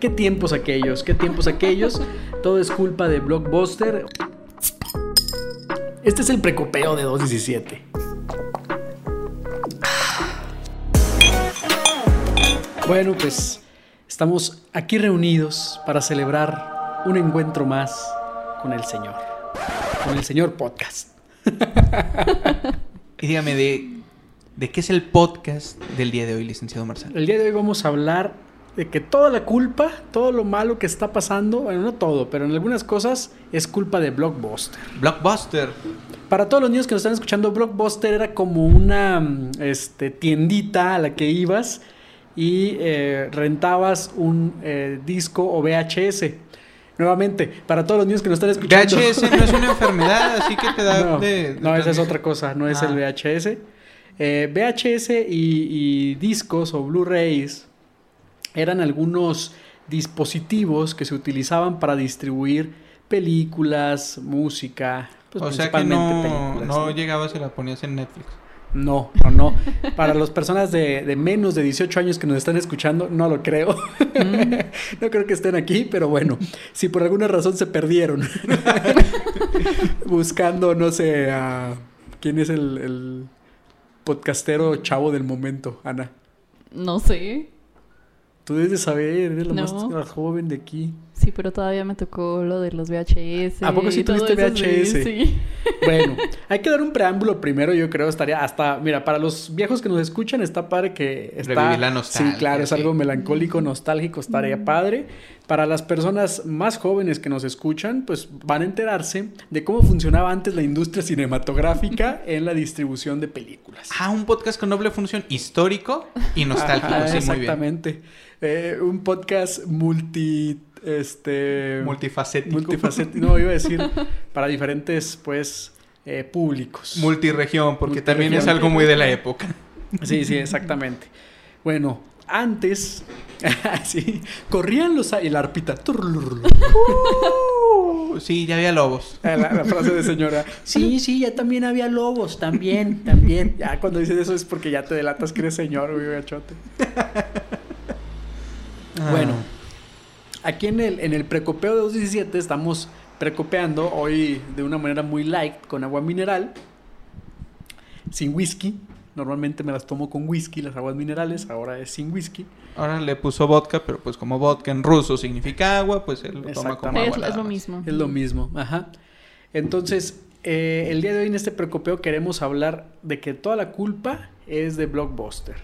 qué tiempos aquellos, qué tiempos aquellos. Todo es culpa de Blockbuster. Este es el precopeo de 217. Bueno, pues estamos aquí reunidos para celebrar un encuentro más con el Señor. Con el Señor Podcast. y dígame, ¿de, ¿de qué es el podcast del día de hoy, licenciado Marcelo? El día de hoy vamos a hablar de que toda la culpa, todo lo malo que está pasando, bueno, no todo, pero en algunas cosas es culpa de Blockbuster. Blockbuster. Para todos los niños que nos están escuchando, Blockbuster era como una este, tiendita a la que ibas y eh, rentabas un eh, disco o VHS. Nuevamente, para todos los niños que nos están escuchando. VHS no es una enfermedad, así que te da no, de, No, esa es otra cosa, no es el ah. VHS. Eh, VHS y, y discos o Blu-rays eran algunos dispositivos que se utilizaban para distribuir películas, música. Pues o sea que no, no, llegabas y la ponías en Netflix. No, no, no. Para las personas de, menos de 18 años que nos están escuchando, no lo creo. Mm. no creo que estén aquí, pero bueno, si por alguna razón se perdieron buscando, no sé, a quién es el, el podcastero chavo del momento, Ana. No sé. Tú debes de saber, eres la más joven de aquí. Sí, pero todavía me tocó lo de los VHS. ¿A poco sí tuviste VHS? Sí. Bueno, hay que dar un preámbulo primero, yo creo, estaría hasta, mira, para los viejos que nos escuchan, está padre que está... Revivir la nostalgia. Sí, claro, es algo melancólico, nostálgico, estaría padre. Para las personas más jóvenes que nos escuchan, pues van a enterarse de cómo funcionaba antes la industria cinematográfica en la distribución de películas. Ah, un podcast con doble función histórico y nostálgico, sí, exactamente. Muy bien. Eh, un podcast multi este multifacético. Multifacético, no iba a decir para diferentes pues eh, públicos. Multiregión, porque también es algo muy de la época. Sí, sí, exactamente. Bueno, antes sí, corrían los y la arpita. Uh, sí, ya había lobos. Ah, la, frase de señora. Sí, sí, ya también había lobos, también, también. Ya cuando dices eso es porque ya te delatas que eres señor, güey, gachote. Bueno, aquí en el, en el precopeo de 217 estamos precopeando hoy de una manera muy light con agua mineral, sin whisky. Normalmente me las tomo con whisky, las aguas minerales, ahora es sin whisky. Ahora le puso vodka, pero pues como vodka en ruso significa agua, pues él lo toma como agua. Es, lo mismo. Es lo mismo, ajá. Entonces, eh, el día de hoy en este precopeo queremos hablar de que toda la culpa es de Blockbuster.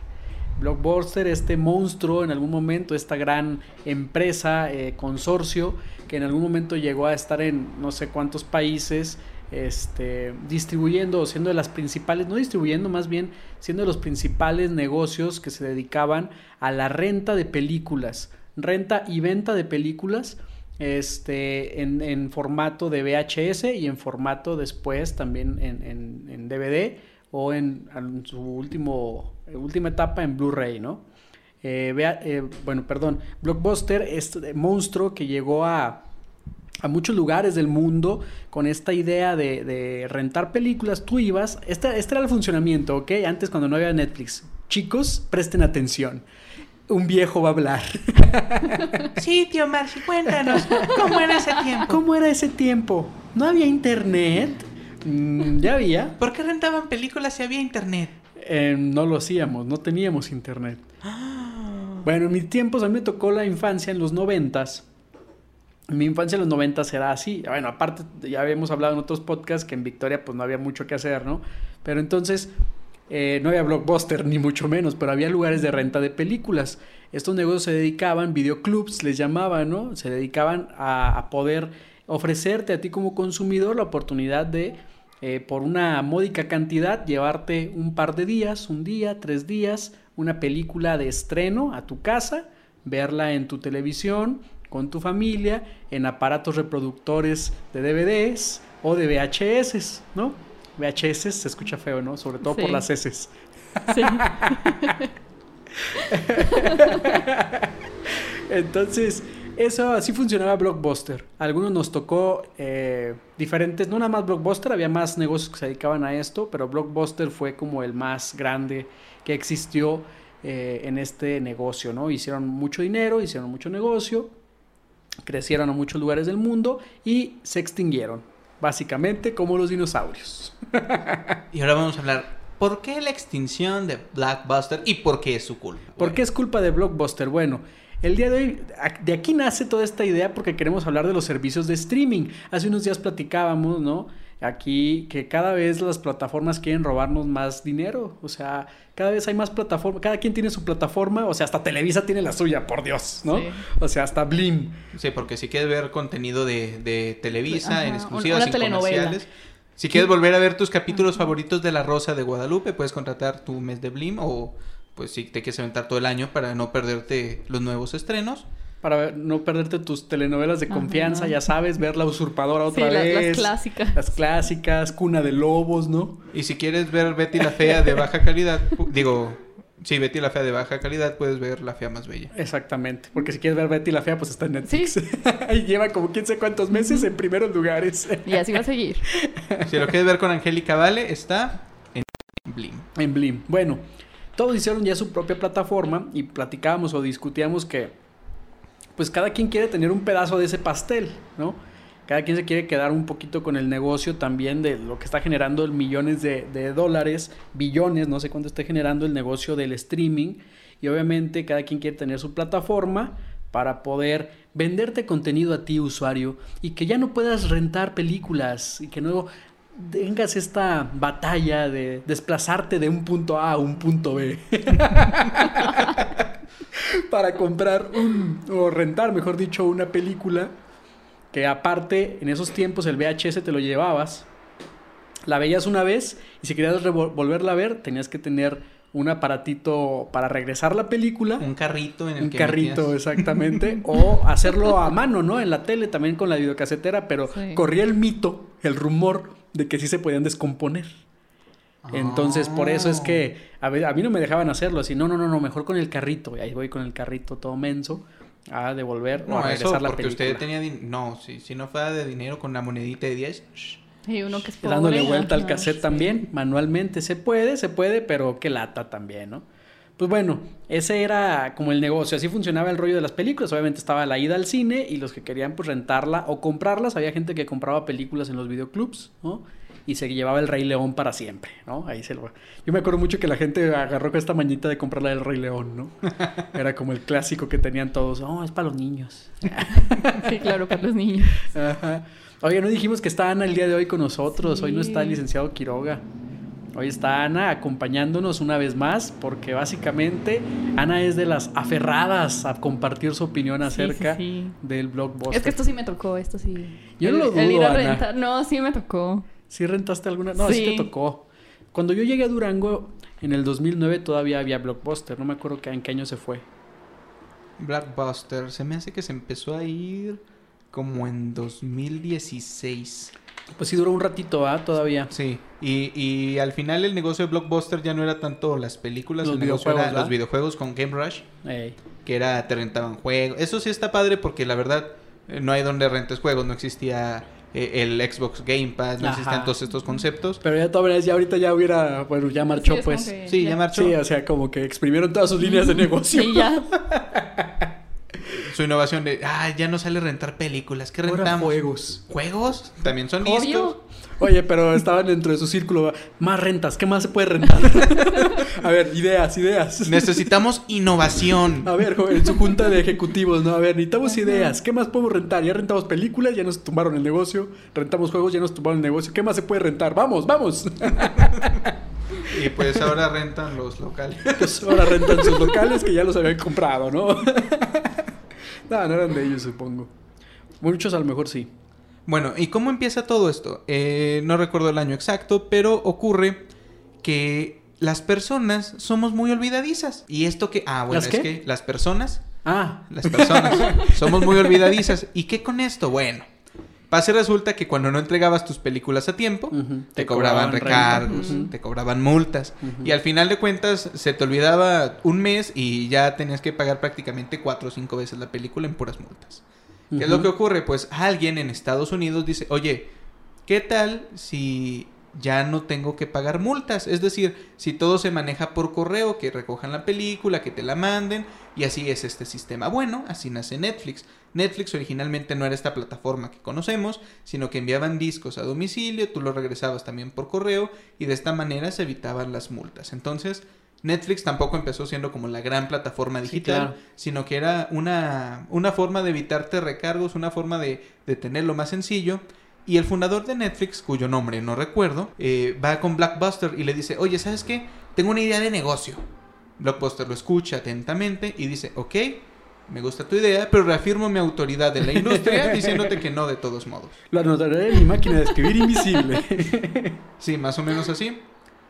Blockbuster, este monstruo en algún momento, esta gran empresa, eh, consorcio, que en algún momento llegó a estar en no sé cuántos países, este, distribuyendo, siendo de las principales, no distribuyendo, más bien siendo de los principales negocios que se dedicaban a la renta de películas, renta y venta de películas este, en, formato de VHS y en formato después también en DVD o en, su último, última etapa en Blu-ray, ¿no? Eh, vea, eh, bueno, perdón, Blockbuster, este monstruo que llegó a, a muchos lugares del mundo con esta idea de, de rentar películas, tú ibas, este, este, era el funcionamiento, ¿ok? Antes cuando no había Netflix. Chicos, presten atención. Un viejo va a hablar. Sí, tío Marci, cuéntanos, ¿cómo era ese tiempo? ¿Cómo era ese tiempo? ¿No había internet? Mm, ya había. ¿Por qué rentaban películas si había internet? Eh, no lo hacíamos, no teníamos internet. Bueno, en mis tiempos a mí me tocó la infancia en los noventas. Mi infancia en los noventas era así. Bueno, aparte ya habíamos hablado en otros podcasts que en Victoria pues no había mucho que hacer, ¿no? Pero entonces eh, no había blockbuster ni mucho menos, pero había lugares de renta de películas. Estos negocios se dedicaban, videoclubs les llamaban, ¿no? Se dedicaban a poder ofrecerte a ti como consumidor la oportunidad de eh, por una módica cantidad, llevarte un par de días, un día, tres días, una película de estreno a tu casa, verla en tu televisión, con tu familia, en aparatos reproductores de DVDs o de VHS, ¿no? VHS se escucha feo, ¿no? Sobre todo por las S. Sí. Entonces, eso así funcionaba Blockbuster. algunos nos tocó eh, diferentes, no nada más Blockbuster, había más negocios que se dedicaban a esto, pero Blockbuster fue como el más grande que existió eh, en este negocio, ¿no? Hicieron mucho dinero, hicieron mucho negocio, crecieron a muchos lugares del mundo y se extinguieron, básicamente como los dinosaurios. Y ahora vamos a hablar, ¿por qué la extinción de Blockbuster y por qué es su culpa? ¿Por qué es culpa de Blockbuster? Bueno, el día de hoy, de aquí nace toda esta idea porque queremos hablar de los servicios de streaming. Hace unos días platicábamos, ¿no? Aquí que cada vez las plataformas quieren robarnos más dinero. O sea, cada vez hay más plataformas, cada quien tiene su plataforma. O sea, hasta Televisa tiene la suya, por Dios, ¿no? Sí. O sea, hasta Blim. Sí, porque si quieres ver contenido de, de Televisa Ajá, en exclusivas, una sin comerciales. Si quieres volver a ver tus capítulos favoritos de La Rosa de Guadalupe, puedes contratar tu mes de Blim o pues si te quieres aventar todo el año para no perderte los nuevos estrenos. Para ver- no perderte tus telenovelas de Ajá. confianza, ya sabes, ver La Usurpadora Sí, otra vez. las clásicas. Las clásicas, Cuna de Lobos, ¿no? Y si quieres ver Betty la Fea de baja calidad, digo, sí, Betty la Fea de baja calidad, puedes ver La Fea más Bella. Exactamente, porque si quieres ver Betty la Fea, pues está en Netflix. Sí. y lleva como quién sé cuántos meses en primeros lugares. Y así va a seguir. Si lo quieres ver con Angélica Vale, está en Blim. en Blim. Bueno, todos hicieron ya su propia plataforma y platicábamos o discutíamos que pues cada quien quiere tener un pedazo de ese pastel, ¿no? Cada quien se quiere quedar un poquito con el negocio también de lo que está generando el millones de, dólares, billones, no sé cuánto esté generando el negocio del streaming. Y obviamente cada quien quiere tener su plataforma para poder venderte contenido a ti, usuario, y que ya no puedas rentar películas y que no tengas esta batalla de desplazarte de un punto A a un punto B. para comprar un, o rentar, mejor dicho, una película que aparte en esos tiempos el VHS te lo llevabas, la veías una vez y si querías volverla a ver tenías que tener un aparatito para regresar la película. Un carrito en el Un que carrito, metías- exactamente. o hacerlo a mano, ¿no? En la tele también con la videocasetera, pero Sí. corría el mito, el rumor de que sí se podían descomponer. Entonces, por eso es que a, a mí no me dejaban hacerlo así. No, no, no, no, mejor con el carrito. Y ahí voy con el carrito todo menso a devolver o No, a regresar eso la porque película. usted tenía no, si, si no fuera de dinero con la monedita de 10, shh, Y uno que es pobre. Dándole vuelta al cassette también, manualmente. Se puede, se puede, pero qué lata también, ¿no? Pues bueno, ese era como el negocio. Así funcionaba el rollo de las películas. Obviamente estaba la ida al cine y los que querían pues rentarla o comprarlas. Había gente que compraba películas en los videoclubs, ¿no? Y se llevaba el Rey León para siempre, ¿no? Ahí se lo... Yo me acuerdo mucho que la gente agarró con esta mañita de comprarla del Rey León, ¿no? Era como el clásico que tenían todos. Oh, es para los niños. Sí, claro, para los niños. Ajá. Oye, no dijimos que está Ana el día de hoy con nosotros. Hoy no está el licenciado Quiroga. Hoy está Ana acompañándonos una vez más porque básicamente Ana es de las aferradas a compartir su opinión acerca sí, sí. del blockbuster. Es que esto sí me tocó, esto sí. Yo el, no lo el ir dudo, a Ana. rentar. No, sí me tocó. ¿Sí rentaste alguna? No, sí. Sí. te tocó. Cuando yo llegué a Durango en el 2009 todavía había blockbuster. No me acuerdo que- en qué año se fue. Blockbuster, se me hace que se empezó a ir como en 2016. Pues sí duró un ratito, ¿ah? Todavía. Sí, y, y al final el negocio de Blockbuster ya no era tanto las películas, Los el negocio videojuegos, era los videojuegos con Game Rush, Ey. que era te rentaban juegos. Eso sí está padre porque la verdad eh, no hay donde rentes juegos, no existía eh, el Xbox Game Pass, no Ajá. existían todos estos conceptos. Pero ya todas ya ahorita ya hubiera, bueno, ya marchó Sí, pues. que Sí, ya marchó. Sí, o sea, como que exprimieron todas sus líneas de negocio. Sí, ya. Su innovación de, ah, ya no sale rentar películas, ¿qué Ahora rentamos? juegos. ¿Juegos? También son discos. Obvio. Oye, pero estaban dentro de su círculo. Más rentas, ¿qué más se puede rentar? A ver, ideas, ideas. Necesitamos innovación. A ver, joven, en su junta de ejecutivos, ¿no? A ver, necesitamos ideas. ¿Qué más podemos rentar? Ya rentamos películas, ya nos tumbaron el negocio. Rentamos juegos, ya nos tumbaron el negocio. ¿Qué más se puede rentar? Vamos, vamos. Y pues ahora rentan los locales. Pues ahora rentan sus locales que ya los habían comprado, ¿no? No, no eran de ellos, supongo. Muchos a lo mejor sí. Bueno, ¿y cómo empieza todo esto? Eh, no recuerdo el año exacto, pero ocurre que las personas somos muy olvidadizas. Y esto que... Ah, bueno, ¿Las es qué? que las personas, Ah, las personas, somos muy olvidadizas. ¿Y qué con esto? Bueno, pasa y resulta que cuando no entregabas tus películas a tiempo, te, cobraban, recargos, te cobraban multas. Y al final de cuentas se te olvidaba un mes y ya tenías que pagar prácticamente cuatro o cinco veces la película en puras multas. ¿Qué es lo que ocurre? Pues alguien en Estados Unidos dice, oye, ¿qué tal si ya no tengo que pagar multas. Es decir, si todo se maneja por correo, que recojan la película, que te la manden, y así es este sistema. Bueno, así nace Netflix. Netflix originalmente no era esta plataforma que conocemos, sino que enviaban discos a domicilio, tú los regresabas también por correo, y de esta manera se evitaban las multas. Entonces, Netflix tampoco empezó siendo como la gran plataforma Sí, digital, claro. sino que era una, una forma de evitarte recargos, una forma de, de tenerlo más sencillo. Y el fundador de Netflix, cuyo nombre no recuerdo, eh, va con Blockbuster y le dice, oye, ¿sabes qué? Tengo una idea de negocio. Blockbuster lo escucha atentamente y dice, ok, me gusta tu idea, pero reafirmo mi autoridad en la industria diciéndote que no de todos modos. Lo anotaré en mi máquina de escribir invisible. Sí, más o menos así.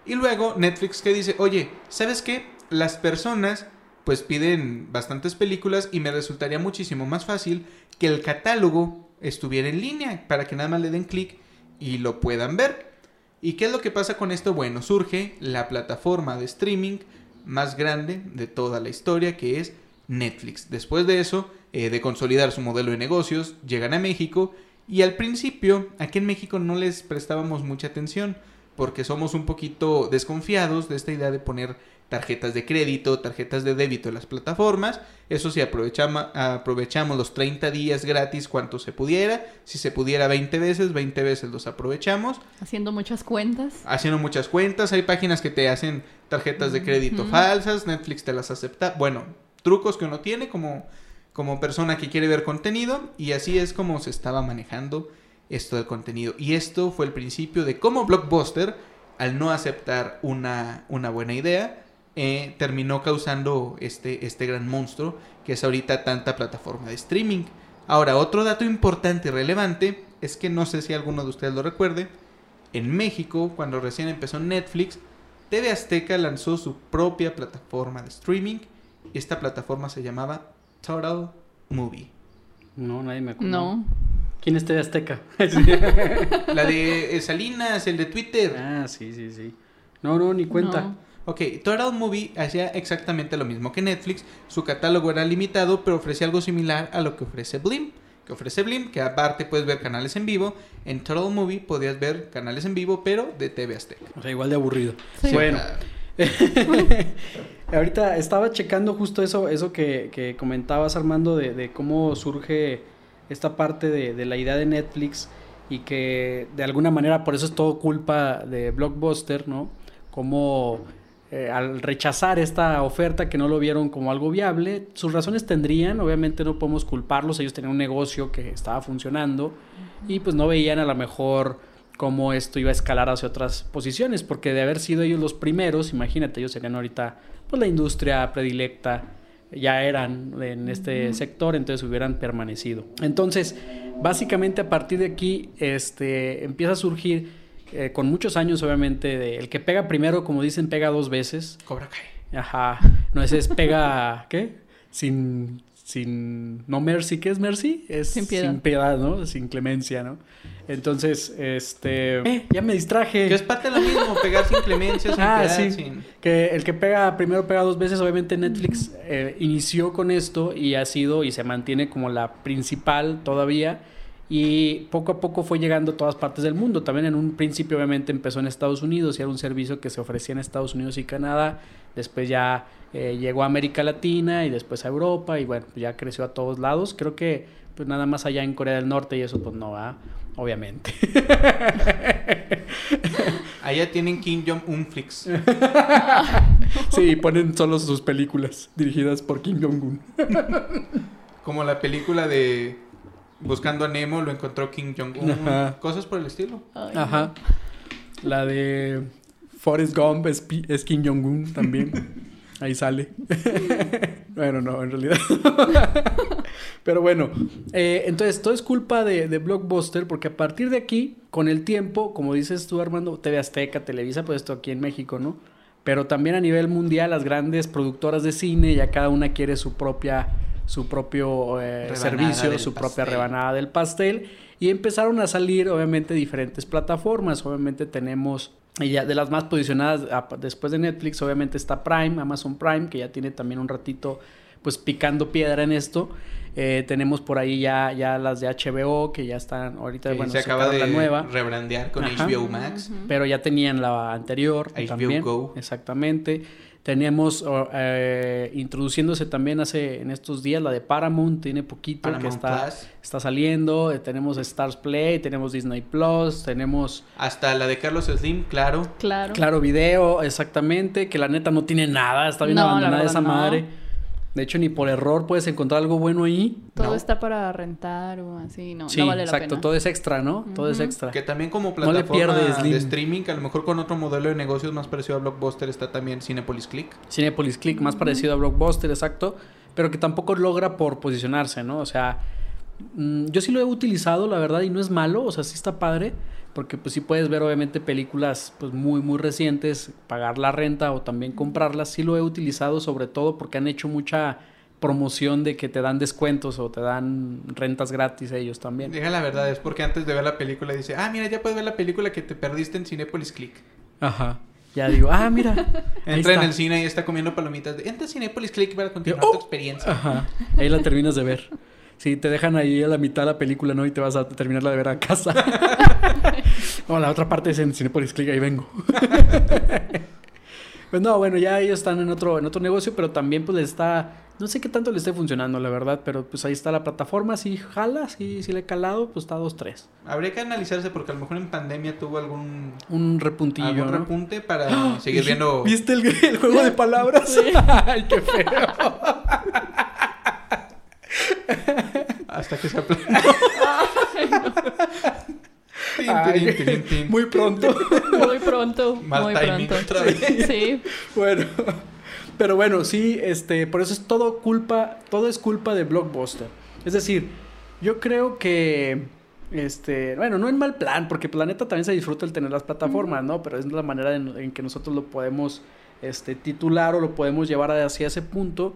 Y luego Netflix que dice, oye, ¿sabes qué? Las personas pues piden bastantes películas y me resultaría muchísimo más fácil que el catálogo estuviera en línea para que nada más le den clic y lo puedan ver. ¿Y qué es lo que pasa con esto? Bueno, surge la plataforma de streaming más grande de toda la historia que es Netflix. Después de eso, eh, de consolidar su modelo de negocios, llegan a México y al principio aquí en México no les prestábamos mucha atención porque somos un poquito desconfiados de esta idea de poner tarjetas de crédito, tarjetas de débito en las plataformas. Eso sí, aprovechamos, aprovechamos los 30 días gratis cuanto se pudiera. Si se pudiera 20 veces, 20 veces los aprovechamos. Haciendo muchas cuentas. Haciendo muchas cuentas. Hay páginas que te hacen tarjetas de crédito falsas. Netflix te las acepta. Bueno, trucos que uno tiene como, como persona que quiere ver contenido. Y así es como se estaba manejando esto del contenido. Y esto fue el principio de cómo Blockbuster, al no aceptar una, una buena idea, eh, terminó causando este, este gran monstruo que es ahorita tanta plataforma de streaming. Ahora, otro dato importante y relevante es que no sé si alguno de ustedes lo recuerde. En México, cuando recién empezó Netflix, TV Azteca lanzó su propia plataforma de streaming. Y esta plataforma se llamaba Total Movie. No, nadie me acuerda. No. ¿Quién es TV Azteca? La de Salinas, el de Twitter. ah, sí, sí, sí. No, no, ni cuenta. No. Ok, Total Movie hacía exactamente lo mismo que Netflix. Su catálogo era limitado, pero ofrecía algo similar a lo que ofrece Blim. Que ofrece Blim, que aparte puedes ver canales en vivo. En Total Movie podías ver canales en vivo, pero de TV Azteca. O sea, igual de aburrido. Sí. Bueno, Ah, ahorita estaba checando justo eso, eso que, que comentabas Armando de, de cómo surge esta parte de, de la idea de Netflix y que de alguna manera por eso es todo culpa de Blockbuster, ¿no? Como eh, al rechazar esta oferta que no lo vieron como algo viable, sus razones tendrían, obviamente no podemos culparlos, ellos tenían un negocio que estaba funcionando y pues no veían a lo mejor cómo esto iba a escalar hacia otras posiciones, porque de haber sido ellos los primeros, imagínate, ellos serían ahorita pues la industria predilecta, ya eran en este sector, entonces hubieran permanecido. Entonces, básicamente a partir de aquí este, empieza a surgir, eh, con muchos años obviamente, de, el que pega primero, como dicen, pega dos veces. Cobra Kai. Ajá, no ese es pega, ¿qué? Sin, sin, no mercy, ¿qué es mercy? Es Sin piedad. sin piedad, ¿no? Sin clemencia, ¿no? Entonces, este, eh, ya me distraje. Que es parte de lo mismo, pegar sin clemencia, sin Ah, piedad, sí. sin- Que el que pega primero pega dos veces, obviamente Netflix eh, inició con esto y ha sido y se mantiene como la principal todavía y poco a poco fue llegando a todas partes del mundo. También en un principio obviamente empezó en Estados Unidos y era un servicio que se ofrecía en Estados Unidos y Canadá. Después ya eh, llegó a América Latina y después a Europa y bueno, ya creció a todos lados. Creo que pues nada más allá en Corea del Norte y eso pues no va, obviamente. Allá tienen Kim Jong-un Flix. sí, ponen solo sus películas dirigidas por Kim Jong-un. Como la película de Buscando a Nemo, lo encontró Kim Jong-un. Cosas por el estilo. Ay, Ajá. La de Forrest Gump es, es Kim Jong-un también. Ahí sale. bueno, no, en realidad. Pero bueno, eh, entonces todo es culpa de, de Blockbuster porque a partir de aquí, con el tiempo, como dices tú Armando, TV Azteca, Televisa, pues esto aquí en México, ¿no? Pero también a nivel mundial las grandes productoras de cine ya cada una quiere su propia su propio eh, servicio, su propia pastel. rebanada del pastel y empezaron a salir obviamente diferentes plataformas. Obviamente tenemos y ya de las más posicionadas a- después de Netflix, obviamente está Prime, Amazon Prime, que ya tiene también un ratito pues picando piedra en esto. Eh, tenemos por ahí ya, ya las de HBO, que ya están ahorita, Que bueno, se acaba de la nueva. rebrandear con Ajá. HBO Max. Pero ya tenían la anterior HBO también. Go. Exactamente. Tenemos eh, introduciéndose también hace en estos días la de Paramount, tiene poquito que está, Plus. está saliendo. Eh, tenemos Stars Play, tenemos Disney Plus, tenemos Hasta la de Carlos Slim, claro. Claro. Claro Video, exactamente, que la neta no tiene nada, está bien No, la abandonada verdad, esa no. madre. De hecho, ni por error puedes encontrar algo bueno ahí. Todo No. está para rentar o así, no, sí, no vale la exacto, pena. todo es extra, ¿no? Todo es extra. Que también como No le plataforma pierdes, de streaming, que a lo mejor con otro modelo de negocios más parecido a Blockbuster está también Cinepolis Click. Cinepolis Click, más parecido a Blockbuster, exacto, pero que tampoco logra por posicionarse, ¿no? O sea, mm, yo sí lo he utilizado, la verdad, y no es malo, o sea, sí está padre, porque pues sí puedes ver obviamente películas pues muy, muy recientes, pagar la renta o también comprarlas, sí lo he utilizado sobre todo porque han hecho mucha promoción de que te dan descuentos o te dan rentas gratis ellos también. Diga la verdad, es porque antes de ver la película dice, ah, mira, ya puedes ver la película que te perdiste en Cinepolis Click. Ajá. Ya digo, ah, mira. Entra en el cine y está comiendo palomitas. Entra a Cinepolis Click para continuar Yo, tu oh. experiencia. Ajá. Ahí la terminas de ver. Sí, te dejan ahí a la mitad de la película, ¿no? Y te vas a terminarla de ver a casa. no, la otra parte es en Cinepolis Click, ahí vengo. pues no, bueno, ya ellos están en otro, en otro negocio, pero también pues les está... No sé qué tanto le esté funcionando, la verdad, pero pues ahí está la plataforma, si jala, si, si le he calado, pues está 2-3. Habría que analizarse porque a lo mejor en pandemia tuvo algún, Un repuntillo, algún ¿no? repunte para seguir viendo... ¿Viste el, el juego de palabras? Ay, qué feo. Hasta que se aplanó. Ay. Muy pronto. Muy pronto, Mal muy timing pronto. otra vez. Sí, Bueno, pero bueno, sí, este, por eso es todo culpa, todo es culpa de Blockbuster. Es decir, yo creo que, este, bueno, no en mal plan, porque Planeta también se disfruta el tener las plataformas, ¿no? Pero es la manera en, en que nosotros lo podemos, este, titular o lo podemos llevar hacia ese punto.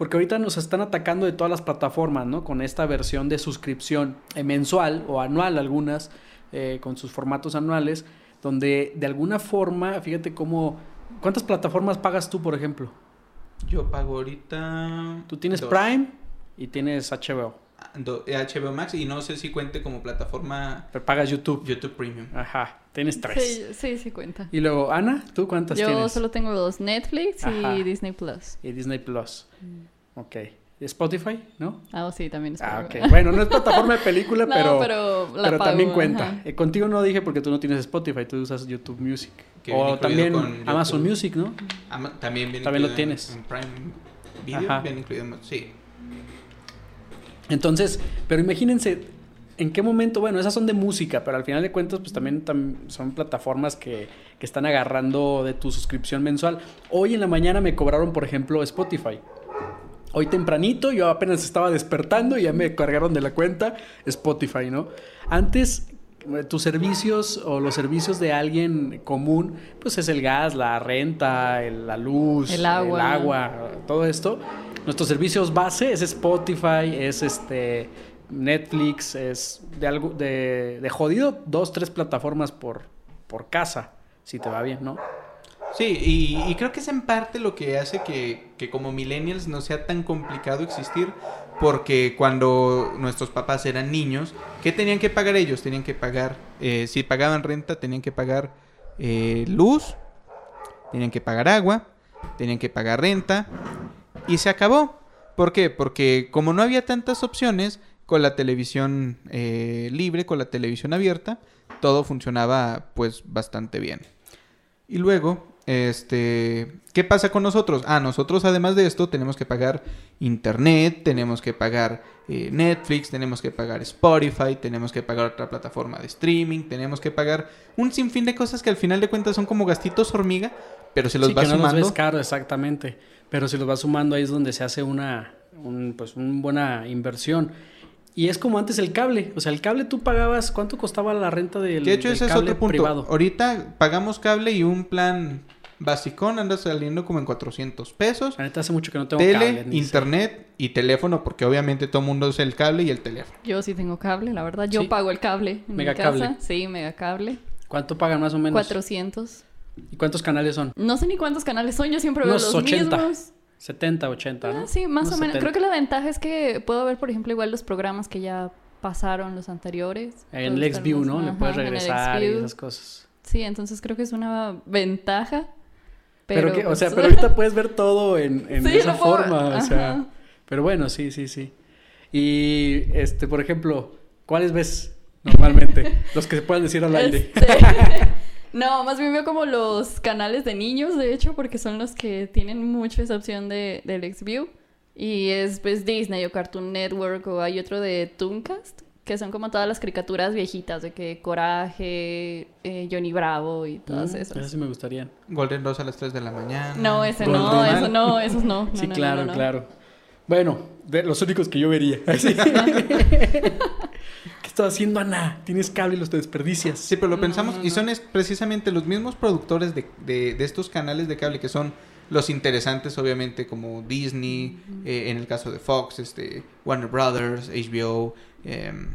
Porque ahorita nos están atacando de todas las plataformas, ¿no? Con esta versión de suscripción eh, mensual o anual, algunas, eh, con sus formatos anuales, donde de alguna forma, fíjate cómo, ¿cuántas plataformas pagas tú, por ejemplo? Yo pago ahorita... Tú tienes dos. Prime y tienes HBO, Do- eh, HBO Max y no sé si cuente como plataforma pero pagas YouTube. YouTube Premium. Ajá, tienes tres. sí, sí, sí cuenta. Y luego, Ana, ¿tú cuántas Yo tienes? solo tengo dos, Netflix Ajá. y Disney Plus. Y Disney Plus. Ok. Spotify, ¿no? Ah, sí, también es Ah, pago. ok. Bueno, no es plataforma de película, No, pero, pero la pero pago, también cuenta. Eh, contigo no dije porque tú no tienes Spotify, tú usas YouTube Music. Que o también con YouTube. Amazon Music, ¿no? Ama- también viene También lo tienes. En Prime Video Ajá. viene incluido. Sí. Entonces, pero imagínense en qué momento, bueno, esas son de música, pero al final de cuentas, pues también tam- son plataformas que, que están agarrando de tu suscripción mensual. Hoy en la mañana me cobraron, por ejemplo, Spotify. Hoy tempranito, yo apenas estaba despertando y ya me cargaron de la cuenta Spotify, ¿no? Antes, eh, tus servicios o los servicios de alguien común, pues es el gas, la renta, el- la luz, El agua. el agua, todo esto. Nuestros servicios base es Spotify, es este Netflix, es de algo de, de jodido dos, tres plataformas por, por casa, si te va bien, ¿no? Sí, y, creo que es en parte lo que hace que, que como millennials no sea tan complicado existir, porque cuando nuestros papás eran niños, ¿qué tenían que pagar ellos? Tenían que pagar, eh, si pagaban renta, tenían que pagar eh, luz, tenían que pagar agua, tenían que pagar renta, y se acabó. ¿Por qué? Porque como no había tantas opciones, con la televisión eh, libre, con la televisión abierta, todo funcionaba pues bastante bien. Y luego, este, ¿qué pasa con nosotros? Ah, nosotros además de esto tenemos que pagar internet, tenemos que pagar eh, Netflix, tenemos que pagar Spotify, tenemos que pagar otra plataforma de streaming, tenemos que pagar un sinfín de cosas que al final de cuentas son como gastitos hormiga, pero se los sí, va que no los sumando. ves caro, exactamente. Pero si los vas sumando ahí es donde se hace una, un, pues, una buena inversión. Y es como antes el cable. O sea, el cable tú pagabas, ¿cuánto costaba la renta del, de hecho, del ese es cable otro punto. privado? Ahorita pagamos cable y un plan basicón anda saliendo como en 400 pesos. La neta hace mucho que no tengo Tele, cable. internet y teléfono, porque obviamente todo el mundo usa el cable y el teléfono. Yo sí tengo cable, la verdad. Yo Sí. pago el cable en Megacable. mi casa. Sí, megacable. ¿Cuánto pagan más o menos? 400. ¿Y cuántos canales son? No sé ni cuántos canales son, yo siempre veo Unos los 80. mismos. 70, 80, ¿no? Ah, sí, más Unos o menos. 70. Creo que la ventaja es que puedo ver, por ejemplo, igual los programas que ya pasaron los anteriores. En Puedo el estar XView, más- ¿no? Le puedes regresar y esas cosas. Sí, entonces creo que es una ventaja. Pero, Pero, que, o pues, sea, pero ahorita puedes ver todo en, en Sí, esa puedo- forma, o sea. Pero bueno, sí, sí, sí. Y, este, por ejemplo, ¿cuáles ves normalmente? Los que se puedan decir al aire. Este, no, más bien veo como los canales de niños, de hecho, porque son los que tienen mucho esa opción de, del XView. Y es pues Disney o Cartoon Network o hay otro de Tooncast, que son como todas las caricaturas viejitas, de que Coraje, eh, Johnny Bravo y todas Mm, esas. Esas sí me gustarían. Golden Rose a las 3 de la mañana. No, ese Golden no, Man. eso no, esos no. no, sí, no, claro, no, no. claro. Bueno, de los únicos que yo vería. Sí. ¿Qué estás haciendo, Ana? Tienes cable y los te desperdicias. Sí, pero lo No, pensamos no, y son es- precisamente los mismos productores de, de- de estos canales de cable que son los interesantes, obviamente, como Disney, eh, en el caso de Fox, este, Warner Brothers, HBO, em,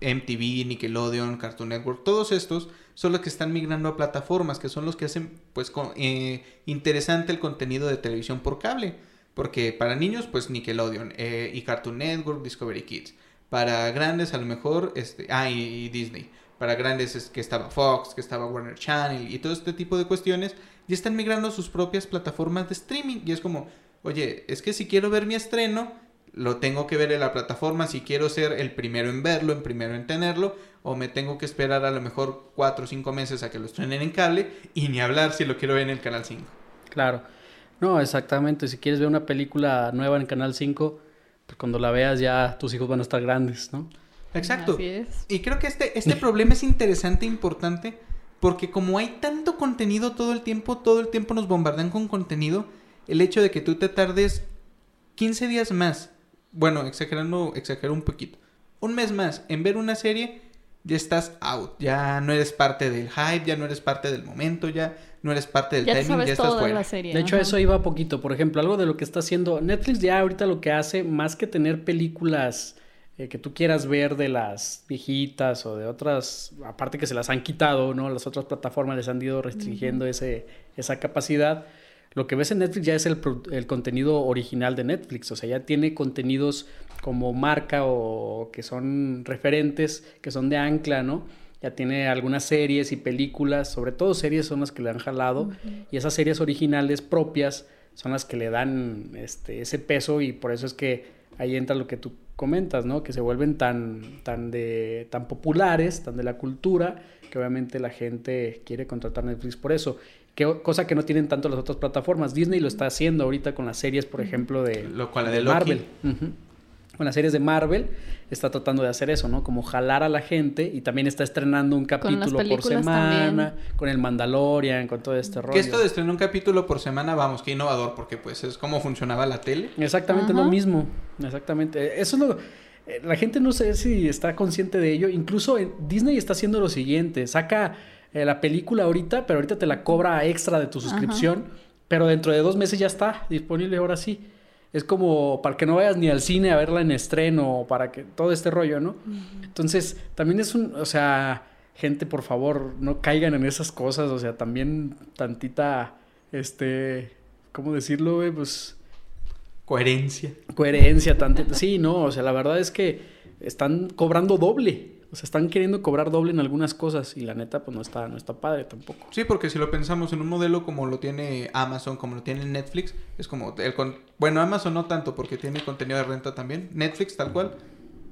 MTV, Nickelodeon, Cartoon Network, todos estos son los que están migrando a plataformas, que son los que hacen, pues, eh, interesante el contenido de televisión por cable. Porque para niños, pues Nickelodeon eh, y Cartoon Network, Discovery Kids. Para grandes, a lo mejor, este, ah, y, Disney. Para grandes es que estaba Fox, que estaba Warner Channel y todo este tipo de cuestiones. Y están migrando sus propias plataformas de streaming. Y es como, oye, es que si quiero ver mi estreno, lo tengo que ver en la plataforma. Si quiero ser el primero en verlo, el primero en tenerlo. O me tengo que esperar a lo mejor 4 o 5 meses a que lo estrenen en cable. Y ni hablar si lo quiero ver en el canal 5. Claro. No, exactamente. Si quieres ver una película nueva en Canal 5, pues cuando la veas ya tus hijos van a estar grandes, ¿no? Exacto. Así es. Y creo que este, este problema es interesante e importante porque como hay tanto contenido todo el tiempo, todo el tiempo nos bombardean con contenido, el hecho de que tú te tardes 15 días más, bueno, exagerando, exagero un poquito, un mes más en ver una serie, ya estás out, ya no eres parte del hype, ya no eres parte del momento, ya no eres parte del Ya timing, sabes ya estás todo de fuera. la serie. De hecho, eso iba poquito. Por ejemplo, algo de lo que está haciendo Netflix ya ahorita lo que hace, más que tener películas eh, que tú quieras ver de las viejitas o de otras, aparte que se las han quitado, ¿no? Las otras plataformas les han ido restringiendo ese, esa capacidad. Lo que ves en Netflix ya es el, el contenido original de Netflix, o sea, ya tiene contenidos como marca o que son referentes, que son de ancla, ¿no? Ya tiene algunas series y películas, sobre todo series son las que le han jalado, y esas series originales propias son las que le dan este, ese peso y por eso es que ahí entra lo que tú comentas, ¿no? Que se vuelven tan, tan, de, tan populares, tan de la cultura, que obviamente la gente quiere contratar Netflix por eso. Que, cosa que no tienen tanto las otras plataformas. Disney lo está haciendo ahorita con las series, por ejemplo, de, Lo cual, de de Loki. Marvel. Con las series de Marvel está tratando de hacer eso, ¿no? Como jalar a la gente y también está estrenando un capítulo por semana, con el Mandalorian, con todo este rollo. Que esto de estrenar un capítulo por semana, vamos, qué innovador, porque pues es como funcionaba la tele. Exactamente lo mismo, exactamente. Eso es lo... eh, La gente no sé si está consciente de ello. Incluso eh, Disney está haciendo lo siguiente. Saca eh, la película ahorita, pero ahorita te la cobra extra de tu suscripción. Pero dentro de dos meses ya está disponible ahora sí. Es como para que no vayas ni al cine a verla en estreno, o para que todo este rollo, ¿no? Entonces, también es un, o sea, gente, por favor, no caigan en esas cosas, o sea, también tantita, este, ¿cómo decirlo, güey? Pues Coherencia. coherencia, tantita. Sí, no, o sea, la verdad es que están cobrando doble. O sea, están queriendo cobrar doble en algunas cosas y la neta, pues no está, no está padre tampoco. Sí, porque si lo pensamos en un modelo como lo tiene Amazon, como lo tiene Netflix, es como el con- bueno, Amazon no tanto porque tiene contenido de renta también, Netflix tal cual.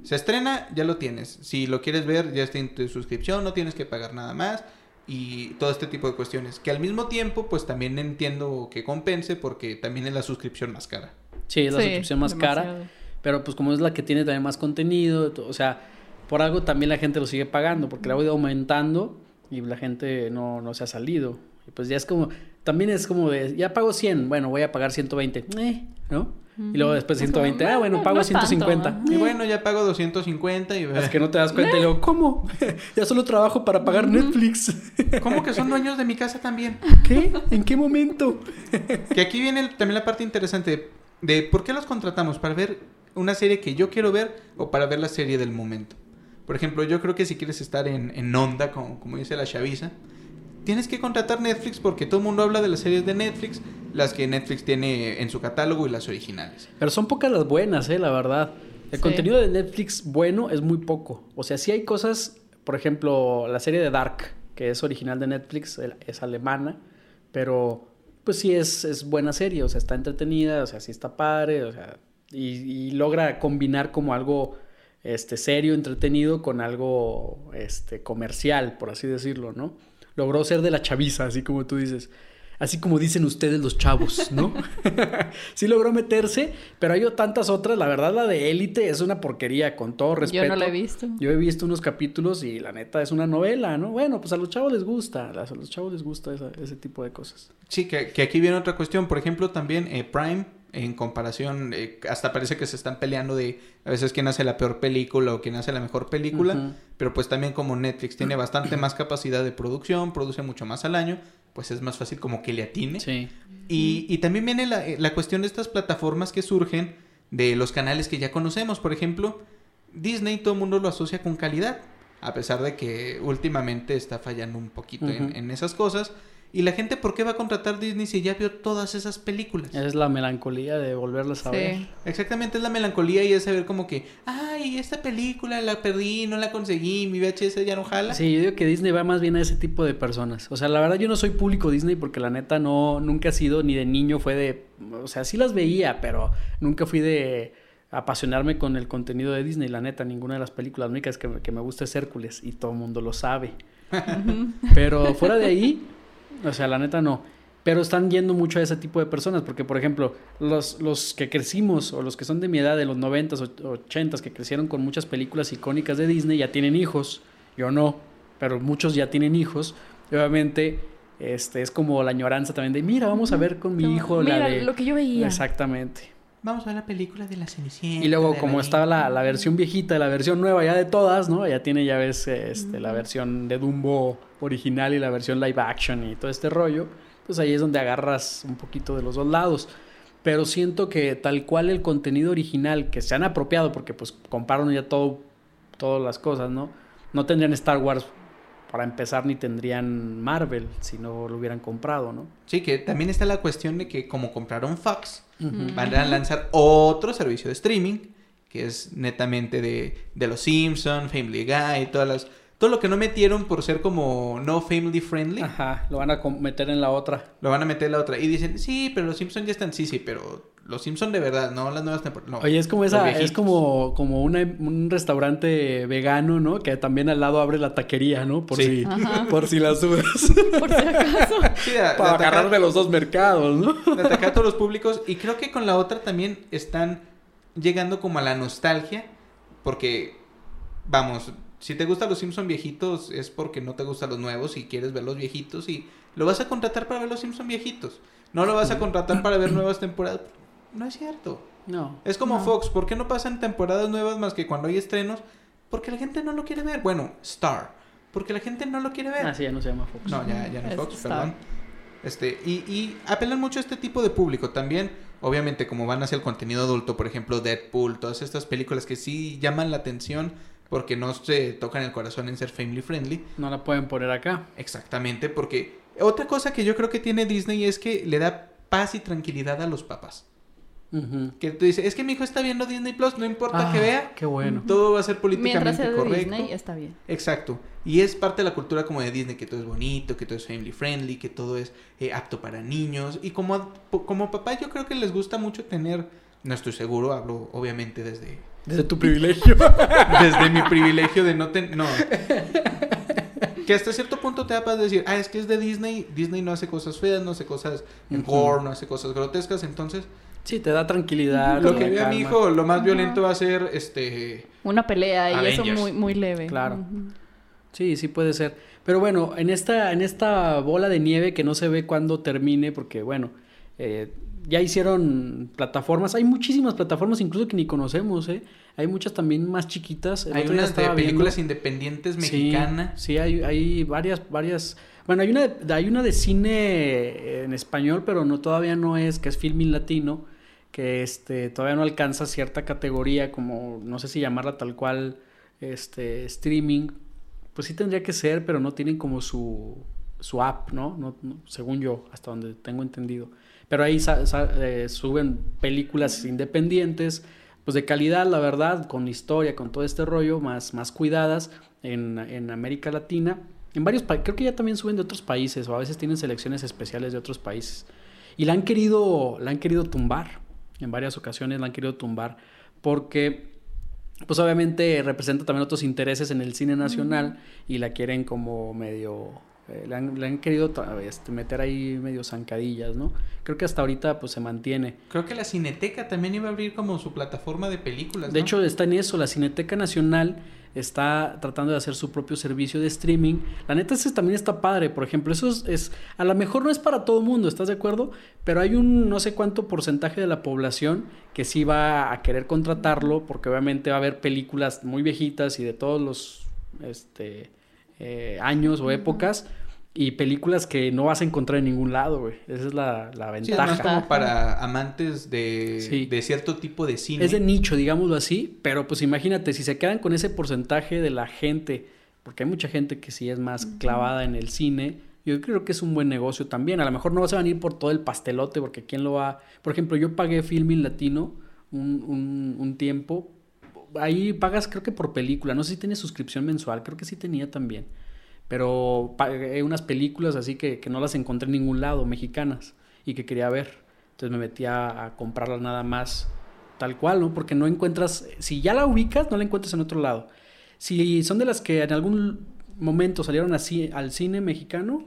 Se estrena, ya lo tienes. Si lo quieres ver, ya está en tu suscripción, no tienes que pagar nada más y todo este tipo de cuestiones, que al mismo tiempo pues también entiendo que compense porque también es la suscripción más cara. Sí, es la Sí, suscripción más cara. Pero pues como es la que tiene también más contenido, o sea, por algo también la gente lo sigue pagando, porque la ha ido aumentando y la gente no, no se ha salido. Y pues ya es como, también es como de, ya pago 100, bueno, voy a pagar 120, eh, ¿no? Y luego después Es como, 120, ah, bueno, no, pago no es tanto, 150. ajá. Y bueno, ya pago 250 y Es que no te das cuenta y luego, ¿cómo? ya solo trabajo para pagar Netflix. ¿Cómo que son dueños de mi casa también? ¿Qué? ¿En qué momento? Que aquí viene también la parte interesante de por qué los contratamos, para ver una serie que yo quiero ver o para ver la serie del momento. Por ejemplo, yo creo que si quieres estar en, en onda, como, como dice la chaviza, tienes que contratar Netflix porque todo el mundo habla de las series de Netflix, las que Netflix tiene en su catálogo y las originales. Pero son pocas las buenas, eh, la verdad. El Sí. contenido de Netflix bueno es muy poco. O sea, sí hay cosas, por ejemplo, la serie de Dark, que es original de Netflix, es alemana, pero pues sí es, es buena serie, o sea, está entretenida, o sea, sí está padre, o sea, y, y logra combinar como algo este, serio, entretenido, con algo este, comercial, por así decirlo, ¿no? Logró ser de la chaviza, así como tú dices. Así como dicen ustedes los chavos, ¿no? sí logró meterse, pero hay tantas otras. La verdad, la de Élite es una porquería, con todo respeto. Yo no la he visto. Yo he visto unos capítulos y la neta es una novela, ¿no? Bueno, pues a los chavos les gusta, a los chavos les gusta esa- ese tipo de cosas. Sí, que, que aquí viene otra cuestión. Por ejemplo, también eh, Prime, en comparación, eh, hasta parece que se están peleando de a veces quién hace la peor película o quién hace la mejor película. Pero pues también como Netflix tiene bastante más capacidad de producción, produce mucho más al año, pues es más fácil como que le atine. Sí. Y, y también viene la, eh, la cuestión de estas plataformas que surgen de los canales que ya conocemos. Por ejemplo, Disney todo el mundo lo asocia con calidad, a pesar de que últimamente está fallando un poquito en, en esas cosas. Y la gente, ¿por qué va a contratar Disney si ya vio todas esas películas? Es la melancolía de volverlas a ver. Sí. Exactamente, es la melancolía y es saber como que, ay, esta película la perdí, no la conseguí, mi VHS ya no jala. Sí, yo digo que Disney va más bien a ese tipo de personas. O sea, la verdad yo no soy público Disney porque la neta no, nunca he sido, ni de niño fue de, o sea, sí las veía, pero nunca fui de apasionarme con el contenido de Disney, la neta, ninguna de las películas, la única es que, me- que me gusta es Hércules y todo el mundo lo sabe. Pero fuera de ahí, o sea, la neta no. Pero están yendo mucho a ese tipo de personas, porque por ejemplo, los, los que crecimos o los que son de mi edad, de los 90s, och- 80s, que crecieron con muchas películas icónicas de Disney, ya tienen hijos. Yo no, pero muchos ya tienen hijos. Y obviamente, este es como la añoranza también de, mira, vamos a ver con mi hijo Mira la de... lo que yo veía. Exactamente. Vamos a ver la película de la Cenicienta. Y luego, como estaba la, la versión viejita, la versión nueva ya de todas, ¿no? Ya tiene, ya ves, este, la versión de Dumbo original y la versión live action y todo este rollo. Pues ahí es donde agarras un poquito de los dos lados. Pero siento que tal cual el contenido original que se han apropiado, porque pues compraron ya todo, todas las cosas, ¿no? No tendrían Star Wars para empezar, ni tendrían Marvel si no lo hubieran comprado, ¿no? Sí, que también está la cuestión de que como compraron Fox, Van a lanzar otro servicio de streaming, que es netamente de, de los Simpsons, Family Guy, todas las, todo lo que no metieron por ser como no family friendly, Ajá, lo van a meter en la otra. lo van a meter en la otra. Y dicen, sí, pero los Simpsons ya están, sí, sí, pero los Simpsons de verdad, no las nuevas temporadas. no, Oye, es como esa, es viejitos". como, como una- un restaurante vegano, ¿no? Que también al lado abre la taquería, ¿no? Por Sí. si, Ajá. por si las dudas. Por si acaso. Sí, de- de Para atacar- agarrar de los dos mercados, ¿no? de atacar a todos los públicos. Y creo que con la otra también están llegando como a la nostalgia. Porque, vamos, si te gustan los Simpson viejitos es porque no te gustan los nuevos y quieres ver los viejitos. Y lo vas a contratar para ver los Simpson viejitos. No lo vas a contratar para ver nuevas temporadas. No es cierto. No. Es como No. Fox. ¿Por qué no pasan temporadas nuevas más que cuando hay estrenos? Porque la gente no lo quiere ver. Bueno, Star. Porque la gente no lo quiere ver. Ah, sí, ya no se llama Fox. No, ya, ya no es Fox, Star. perdón. Este, y, y apelan mucho a este tipo de público también. Obviamente, como van hacia el contenido adulto, por ejemplo, Deadpool, todas estas películas que sí llaman la atención porque no se tocan el corazón en ser family friendly. No la pueden poner acá. Exactamente, porque otra cosa que yo creo que tiene Disney es que le da paz y tranquilidad a los papás. Que tú dices, es que mi hijo está viendo Disney Plus, no importa Ah, que vea, Qué bueno. todo va a ser Mientras políticamente correcto. Disney, está bien. Exacto. Y es parte de la cultura como de Disney, que todo es bonito, que todo es family friendly, que todo es eh, apto para niños. Y como, como papá yo creo que les gusta mucho tener, no estoy seguro, hablo obviamente desde, Desde tu privilegio. desde mi privilegio de no tener... No. Que hasta cierto punto te da paz decir, ah, es que es de Disney, Disney no hace cosas feas, no hace cosas en no hace cosas grotescas, entonces sí, te da tranquilidad. lo que vea mi hijo, lo más violento va a ser, este... Una pelea y Avengers. eso muy, muy leve. Claro. Sí, sí puede ser. Pero bueno, en esta, en esta bola de nieve que no se ve cuándo termine, porque bueno, eh, ya hicieron plataformas, hay muchísimas plataformas incluso que ni conocemos, ¿eh? Hay muchas también más chiquitas. El Hay unas de viendo- películas independientes Sí, mexicanas. Sí, hay, hay varias, varias. Bueno, hay una, de- hay una de cine en español, pero no todavía no es, que es filming latino, que este todavía no alcanza cierta categoría, como no sé si llamarla tal cual, este streaming. Pues sí tendría que ser, pero no tienen como su su app, ¿no? No, Según yo, hasta donde tengo entendido. Pero ahí eh, suben películas independientes, pues de calidad, la verdad, con historia, con todo este rollo, más, más cuidadas en, en América Latina. En varios países, creo que ya también suben de otros países, o a veces tienen selecciones especiales de otros países. Y la han querido, la han querido tumbar, en varias ocasiones la han querido tumbar, porque pues obviamente representa también otros intereses en el cine nacional y la quieren como medio eh, le, han, le han querido este, meter ahí medio zancadillas, ¿no? Creo que hasta ahorita pues se mantiene. Creo que la Cineteca también iba a abrir como su plataforma de películas. De hecho está en eso, la Cineteca Nacional está tratando de hacer su propio servicio de streaming. La neta ese también está padre, por ejemplo, eso es, es a lo mejor no es para todo el mundo, ¿estás de acuerdo? Pero hay un no sé cuánto porcentaje de la población que sí va a querer contratarlo porque obviamente va a haber películas muy viejitas y de todos los este eh, años o épocas y películas que no vas a encontrar en ningún lado, güey. Esa es la, la Sí, ventaja. además como para amantes de, Sí. de cierto tipo de cine. Es de nicho, digámoslo así, pero pues imagínate, si se quedan con ese porcentaje de la gente, porque hay mucha gente que sí es más clavada en el cine, yo creo que es un buen negocio también. A lo mejor no se van a ir por todo el pastelote, porque quién lo va... Por ejemplo, yo pagué Filmin Latino un, un, un tiempo. Ahí pagas creo que por película, no sé si tiene suscripción mensual, creo que sí tenía también. Pero pagué unas películas así que, que no las encontré en ningún lado, mexicanas, y que quería ver. Entonces me metí a, a comprarlas nada más tal cual, ¿no? Porque no encuentras, si ya la ubicas, no la encuentras en otro lado. Si son de las que en algún momento salieron así al cine mexicano,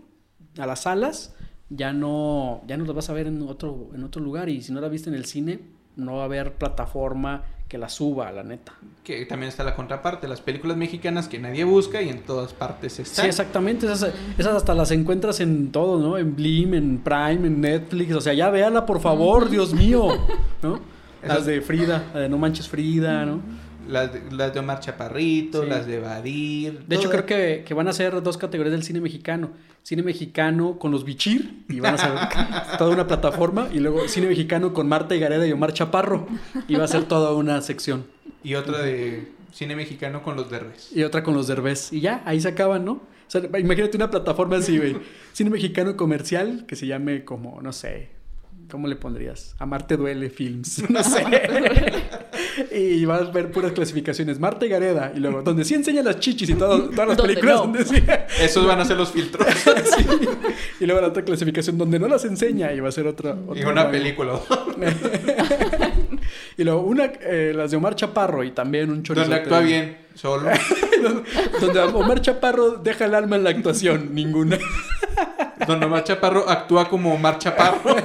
a las salas, ya no, ya no las vas a ver en otro, en otro lugar. Y si no la viste en el cine, no va a haber plataforma que la suba, la neta. Que también está la contraparte, las películas mexicanas que nadie busca y en todas partes están. Sí, exactamente. Esas, esas hasta las encuentras en todo, ¿no? En Blim, en Prime, en Netflix. O sea, ya véala, por favor, Dios mío. ¿No? Las de Frida, la de No Manches Frida, ¿no? Las de, las de Omar Chaparrito, Sí. las de Badir. De hecho, creo que, que van a ser dos categorías del cine mexicano. Cine mexicano con los Bichir, y van a ser toda una plataforma. Y luego cine mexicano con Marta Higareda y Omar Chaparro, y va a ser toda una sección. Y otra de cine mexicano con los derbes. Y otra con los Derbez. Y ya, ahí se acaban, ¿no? O sea, imagínate una plataforma así, güey. Cine mexicano comercial que se llame como, no sé, ¿cómo le pondrías? Amarte duele films, no sé. y vas a ver puras clasificaciones. Marta y Gareda. Y luego, donde sí enseña las chichis y todo- todas las películas, no. donde sí. Esos van a ser los filtros. Sí. Y luego la otra clasificación donde no las enseña y va a ser otra. y otra una rango. película. y luego una, eh, las de Omar Chaparro y también un chorizo. donde actúa bien. Solo. donde Omar Chaparro deja el alma en la actuación, ninguna. Donde Omar Chaparro actúa como Omar Chaparro.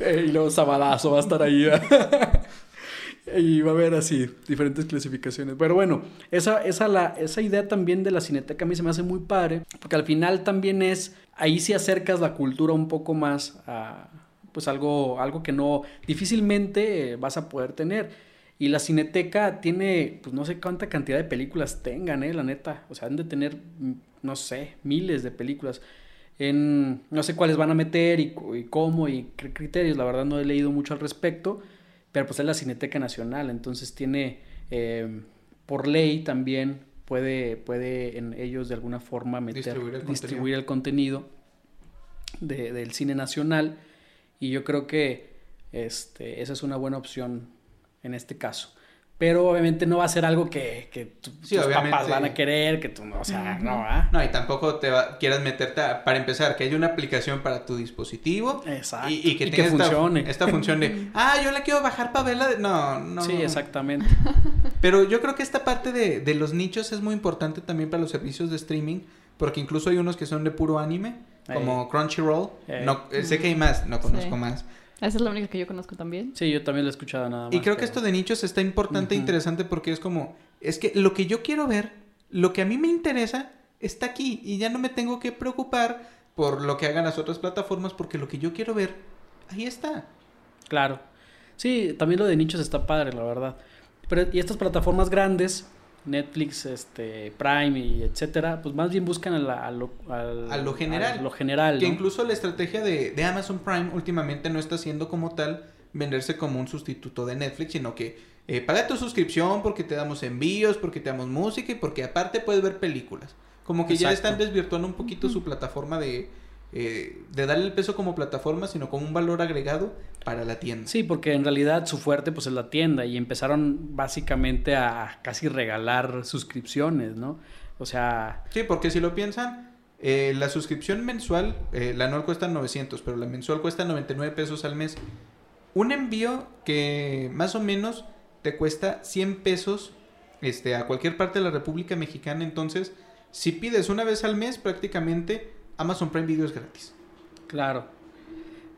Eh, y luego Sabadazo va a estar ahí. Y va a haber así, diferentes clasificaciones. Pero bueno, esa, esa, la, esa idea también de la cineteca a mí se me hace muy padre. Porque al final también es, ahí sí acercas la cultura un poco más a, pues algo, algo que no, difícilmente eh, vas a poder tener. Y la cineteca tiene, pues no sé cuánta cantidad de películas tengan, eh, la neta. O sea, han de tener, mm, no sé, miles de películas. En, no sé cuáles van a meter y, y cómo y qué criterios, la verdad no he leído mucho al respecto, pero pues es la Cineteca Nacional, entonces tiene, eh, por ley también puede, puede en ellos de alguna forma meter, Distribuir el distribuir el contenido de- del cine nacional y yo creo que este, esa es una buena opción en este caso. Pero obviamente no va a ser algo que, que tu- Sí, tus papás van a querer, que tú no, o sea, no, ¿ah? No, y tampoco te va- quieras meterte a- para empezar, que haya una aplicación para tu dispositivo. Exacto. Y, y que Y tenga que esta, funcione. esta función de, ah, yo la quiero bajar para verla. de-". No, no. Sí, exactamente. Pero yo creo que esta parte de, de los nichos es muy importante también para los servicios de streaming, porque incluso hay unos que son de puro anime, como Crunchyroll. No, eh, sé que hay más, no conozco Sí. más. Esa es la única que yo conozco también. Sí, yo también lo he escuchado nada más. Y creo que esto de nichos está importante e interesante porque es como, es que lo que yo quiero ver, lo que a mí me interesa, está aquí y ya no me tengo que preocupar por lo que hagan las otras plataformas porque lo que yo quiero ver, ahí está. Claro. Sí, también lo de nichos está padre, la verdad. Pero y estas plataformas grandes, Netflix, este, Prime y etcétera, pues más bien buscan a, la- a lo, al- A lo general. a lo general, Que ¿no? incluso la estrategia de, de Amazon Prime últimamente no está siendo como tal venderse como un sustituto de Netflix, sino que eh, paga tu suscripción porque te damos envíos, porque te damos música y porque aparte puedes ver películas. Como que ya están desvirtuando un poquito su plataforma de, eh, de darle el peso como plataforma, sino como un valor agregado para la tienda. Sí, porque en realidad su fuerte pues es la tienda y empezaron básicamente a casi regalar suscripciones, ¿no? O sea, Sí, porque si lo piensan, eh, la suscripción mensual, eh, la anual cuesta 900, pero la mensual cuesta 99 pesos al mes. Un envío que más o menos te cuesta 100 pesos este, a cualquier parte de la República Mexicana. Entonces, si pides una vez al mes, prácticamente Amazon Prime Video es gratis. claro.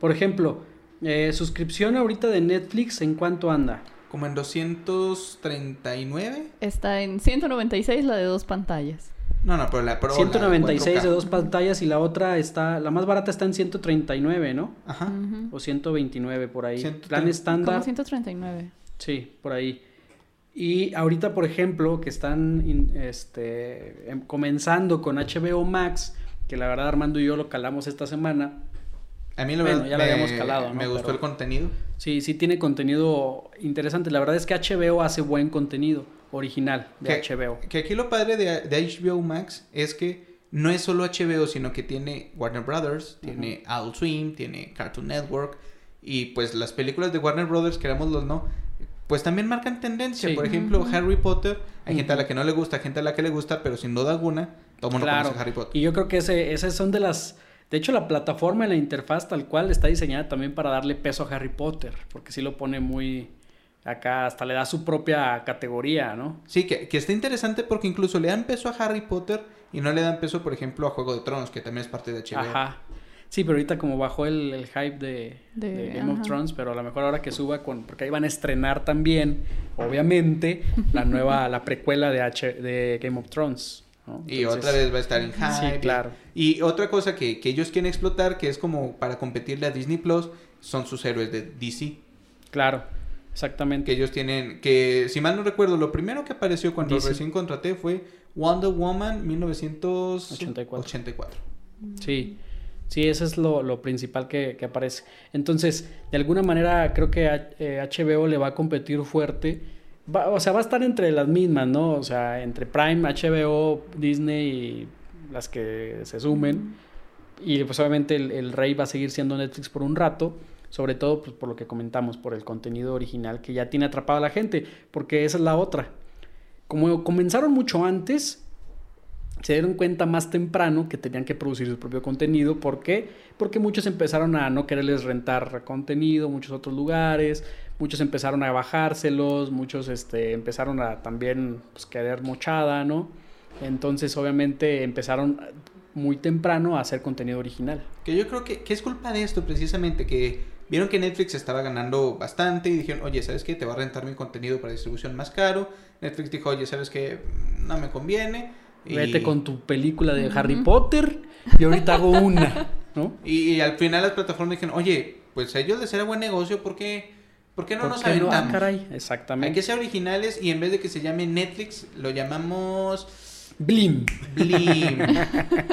Por ejemplo, eh, suscripción ahorita de Netflix, ¿en cuánto anda? Como en 239. Está en 196 la de dos pantallas. No, no, pero la Pro. la 196 de 4K. dos pantallas y la otra está, la más barata está en 139, ¿no? Ajá. O 129 por ahí. 130. Plan Como estándar. 139. Sí, por ahí. Y ahorita, por ejemplo, que están este, em- comenzando con HBO Max, que la verdad Armando y yo lo calamos esta semana. A mí la Bueno, ya lo habíamos calado, ¿no? Me gustó Pero- el contenido. Sí, sí tiene contenido interesante. La verdad es que HBO hace buen contenido original de Que- HBO. Que aquí lo padre de, de HBO Max es que no es solo HBO, sino que tiene Warner Brothers, tiene Adult Swim, tiene Cartoon Network y pues las películas de Warner Brothers, querámoslos no, pues también marcan tendencia. Sí. Por ejemplo. Harry Potter, hay gente a la que no le gusta, gente a la que le gusta, pero sin duda alguna, todo el mundo Claro. conoce Harry Potter. Y yo creo que ese, esas son de las... De hecho, la plataforma y la interfaz tal cual está diseñada también para darle peso a Harry Potter, porque sí lo pone muy... Acá hasta le da su propia categoría, ¿no? Sí, que, que está interesante porque incluso le dan peso a Harry Potter y no le dan peso, por ejemplo, a Juego de Tronos, que también es parte de HBO. Ajá. Sí, pero ahorita como bajó el, el hype de, De- de Game of. Thrones, pero a lo mejor ahora que suba con, porque ahí van a estrenar también, obviamente, la nueva, la precuela de H, de Game of Thrones. ¿no? Y Entonces, otra vez va a estar en hype. Sí, claro. Y otra cosa que, que ellos quieren explotar, que es como para competirle a Disney Plus, son sus héroes de DC. Claro, exactamente. Que ellos tienen, que si mal no recuerdo, lo primero que apareció cuando DC. recién contraté fue Wonder Woman 1984. 84. Sí, sí, eso es lo, lo principal que, que aparece. Entonces, de alguna manera creo que H- eh, HBO le va a competir fuerte. Va- o sea, va a estar entre las mismas, ¿no? O sea, entre Prime, HBO, Disney y las que se sumen. Y pues obviamente el, el rey va a seguir siendo Netflix por un rato. Sobre todo pues, por lo que comentamos, por el contenido original que ya tiene atrapado a la gente. Porque esa es la otra. Como comenzaron mucho antes, se dieron cuenta más temprano que tenían que producir su propio contenido. ¿Por qué? Porque muchos empezaron a no quererles rentar contenido, muchos otros lugares, muchos empezaron a bajárselos, muchos este, empezaron a también pues, querer mochada, ¿no? Entonces, obviamente, empezaron muy temprano a hacer contenido original. Que yo creo que, que es culpa de esto precisamente, que vieron que Netflix estaba ganando bastante y dijeron, oye, ¿sabes qué? Te va a rentar mi contenido para distribución más caro. Netflix dijo, oye, ¿sabes qué? No me conviene. Y- Vete con tu película de Harry. Potter y ahorita hago una, ¿no? Y, y al final las plataformas dijeron, oye, pues a ellos les era buen negocio, ¿por qué, ¿por qué no ¿Por nos qué no? Ah, aventamos? caray, Hay exactamente. que ser originales y en vez de que se llame Netflix, lo llamamos Blim. Blim.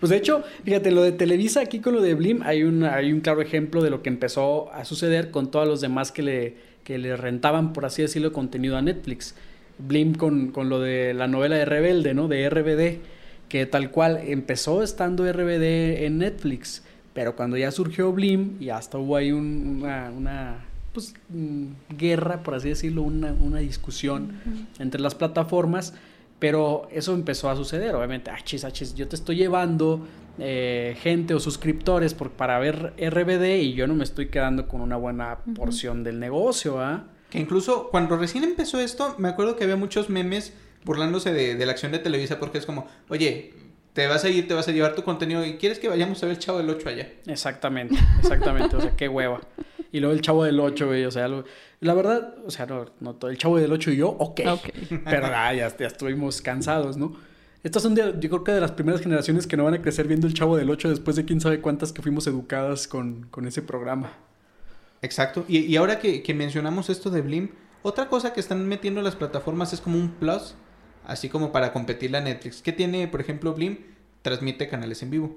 Pues de hecho, fíjate, lo de Televisa aquí con lo de Blim, hay un, hay un claro ejemplo de lo que empezó a suceder con todos los demás que le, que le rentaban, por así decirlo, contenido a Netflix. Blim con, con lo de la novela de Rebelde, ¿no? De RBD, que tal cual empezó estando RBD en Netflix, pero cuando ya surgió Blim y hasta hubo ahí un- una, una pues, mm, guerra, por así decirlo, una, una discusión entre las plataformas, pero eso empezó a suceder, obviamente, achis, achis, yo te estoy llevando eh, gente o suscriptores por, para ver RBD y yo no me estoy quedando con una buena porción del negocio, ¿ah? Que incluso cuando recién empezó esto, me acuerdo que había muchos memes burlándose de, de la acción de Televisa porque es como, oye, te vas a ir, te vas a llevar tu contenido y quieres que vayamos a ver el Chavo del 8 allá. Exactamente, exactamente, o sea, qué hueva. Y luego el chavo del 8, güey, o sea, lo- la verdad, o sea, no, no todo el chavo del 8 y yo, ok. Ok. Pero ah, ya, ya estuvimos cansados, ¿no? Estas son, de- yo creo que de las primeras generaciones que no van a crecer viendo el chavo del 8 después de quién sabe cuántas que fuimos educadas con, con ese programa. Exacto. Y, y ahora que, que mencionamos esto de Blim, otra cosa que están metiendo las plataformas es como un plus, así como para competirle a Netflix. ¿Qué tiene, por ejemplo, Blim? Transmite canales en vivo.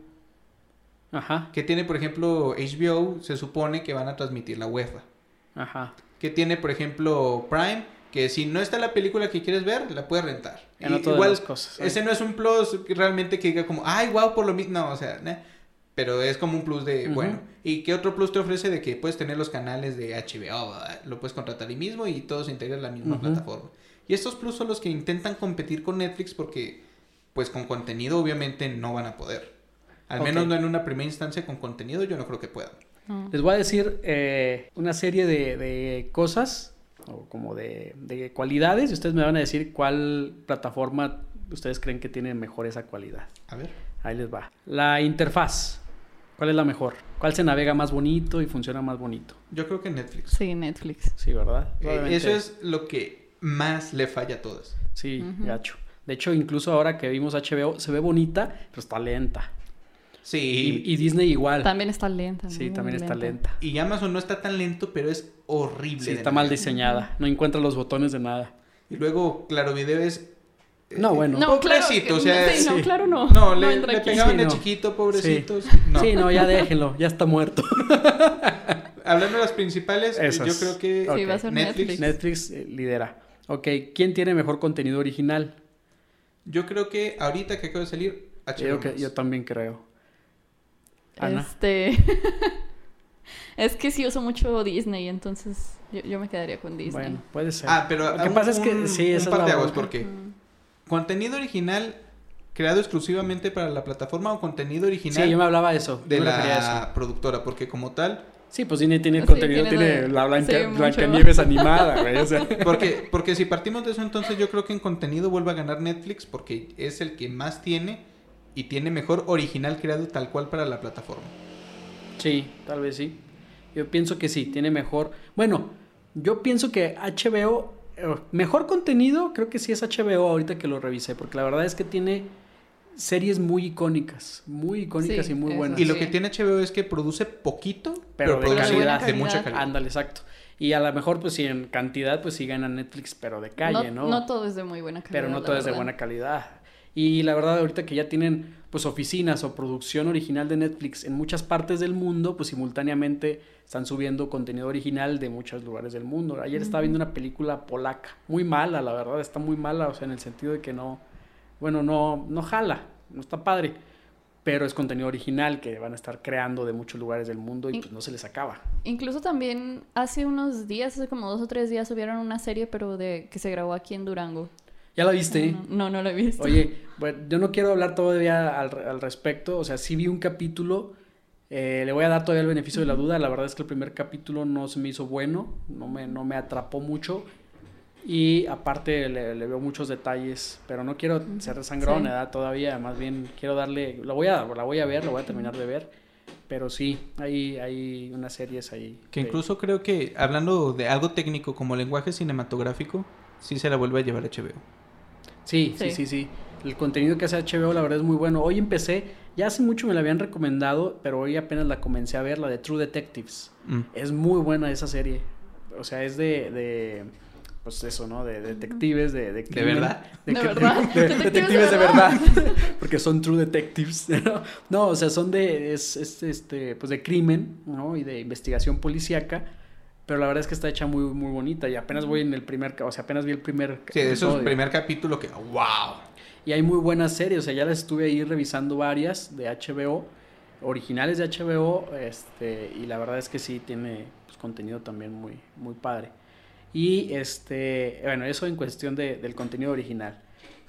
Ajá, ¿Qué tiene, por ejemplo, HBO? Se supone que van a transmitir la UEFA. ajá. ¿Qué tiene, por ejemplo, Prime? Que si no está la película que quieres ver, la puedes rentar. En Y igual, las cosas. ese no es un plus realmente que diga como, ay, wow, por lo mismo. No, o sea, nah. Pero es como un plus de, bueno. ¿Y qué otro plus te ofrece de que puedes tener los canales de HBO? Lo puedes contratar ahí mismo y todo se integra en la misma plataforma. Y estos plus son los que intentan competir con Netflix porque, pues con contenido obviamente no van a poder. Al menos no en una primera instancia con contenido yo no creo que puedan. Les voy a decir eh, una serie de, de cosas o como de, de cualidades y ustedes me van a decir cuál plataforma ustedes creen que tiene mejor esa cualidad. A ver. Ahí les va. La interfaz. ¿Cuál es la mejor? ¿Cuál se navega más bonito y funciona más bonito? Yo creo que Netflix. Sí, Netflix. Sí, ¿verdad? Eh, eso es lo que más le falla a todas. Sí, gacho. De hecho, incluso ahora que vimos HBO, se ve bonita, pero está lenta. Sí. Y, y Disney igual. También está lenta. Sí, también está lenta. Y Amazon no está tan lento, pero es horrible. Sí, está mal diseñada. No encuentra los botones de nada. Y luego, claro, video es. Eh, No, bueno. No, claro. Pobrecito, que- o sea, sí, no, sí. claro no. No, le, aquí. pegaban Sí, de no. chiquito, pobrecitos. No. Sí, no, ya déjenlo. Ya está muerto. Hablando de las principales, eh, Esas. yo creo que Sí, Ok, va a ser Netflix. Netflix. Netflix eh, lidera. Ok, ¿quién tiene mejor contenido original? Yo creo que ahorita que acaba de salir, HBO. Yo, Max. yo también creo. Ana. Este. es que sí uso mucho Disney, entonces yo, yo me quedaría con Disney. Bueno, puede ser. Ah, pero Lo que un- pasa es que un- sí, un esa es par la de aguas, bronca. Contenido original creado exclusivamente para la plataforma o contenido original Sí, yo me hablaba de eso. de la eso. productora, porque como tal, Sí, pues Disney tiene Sí, contenido, tiene tiene, la Blanca, sí. Blancanieves animada, güey. O sea. porque, porque si partimos de eso, entonces yo creo que en contenido vuelve a ganar Netflix porque es el que más tiene y tiene mejor original creado tal cual para la plataforma. Sí, tal vez sí. Yo pienso que sí, tiene mejor. Bueno, yo pienso que HBO, mejor contenido, creo que sí es HBO ahorita que lo revisé, porque la verdad es que tiene series muy icónicas, muy icónicas Sí, y muy buenas. Y lo Sí. que tiene HBO es que produce poquito, Pero pero, de produce calidad. de mucha calidad. Ándale, exacto. Y a lo mejor, pues sí, en cantidad, pues sí gana Netflix, pero de calle, ¿no? No todo es de muy buena calidad. pero no todo es de buena calidad. Y la verdad, ahorita que ya tienen pues oficinas o producción original de Netflix en muchas partes del mundo, pues simultáneamente están subiendo contenido original de muchos lugares del mundo. Ayer estaba viendo una película polaca, muy mala, la verdad, está muy mala, o sea, en el sentido de que no, bueno, no, no jala, no está padre, pero es contenido original que van a estar creando de muchos lugares del mundo y pues no se les acaba. Incluso también hace unos días, hace como dos o tres días, subieron una serie, pero de que se grabó aquí en Durango. ¿Ya la viste? No, no, no lo he visto. Oye, bueno, yo no quiero hablar todavía al, al respecto, o sea, sí vi un capítulo, eh, le voy a dar todavía el beneficio de la duda, la verdad es que el primer capítulo no se me hizo bueno, no me, no me atrapó mucho y aparte le, le veo muchos detalles, pero no quiero ser sangrón, Sí. ¿verdad? Todavía, más bien quiero darle, la voy a, la voy a ver, la voy a terminar de ver, pero sí, hay, hay unas series ahí. Que incluso creo que hablando de algo técnico como lenguaje cinematográfico, sí se la vuelve a llevar HBO. Sí, sí, Sí. sí, sí. El contenido que hace HBO la verdad es muy bueno. Hoy empecé, ya hace mucho me la habían recomendado, pero hoy apenas la comencé a ver, la de True Detectives. Mm. Es muy buena esa serie. O sea, es de, de pues eso, ¿no? De detectives, de... ¿De, verdad? ¿De verdad? de- ¿Detectives de detectives de verdad? verdad. Porque son True Detectives. ¿no? No, o sea, son de... Es, es, este, pues de crimen, ¿no? Y de investigación policíaca. Pero la verdad es que está hecha muy, muy bonita. Y apenas voy en el primer... O sea, apenas vi el primer... Sí, de esos primer capítulo que wow. Y hay muy buenas series, o sea, ya las estuve ahí revisando varias de HBO, originales de HBO, este, y la verdad es que sí tiene pues, contenido también muy, muy padre. Y este, bueno, eso en cuestión de- del contenido original.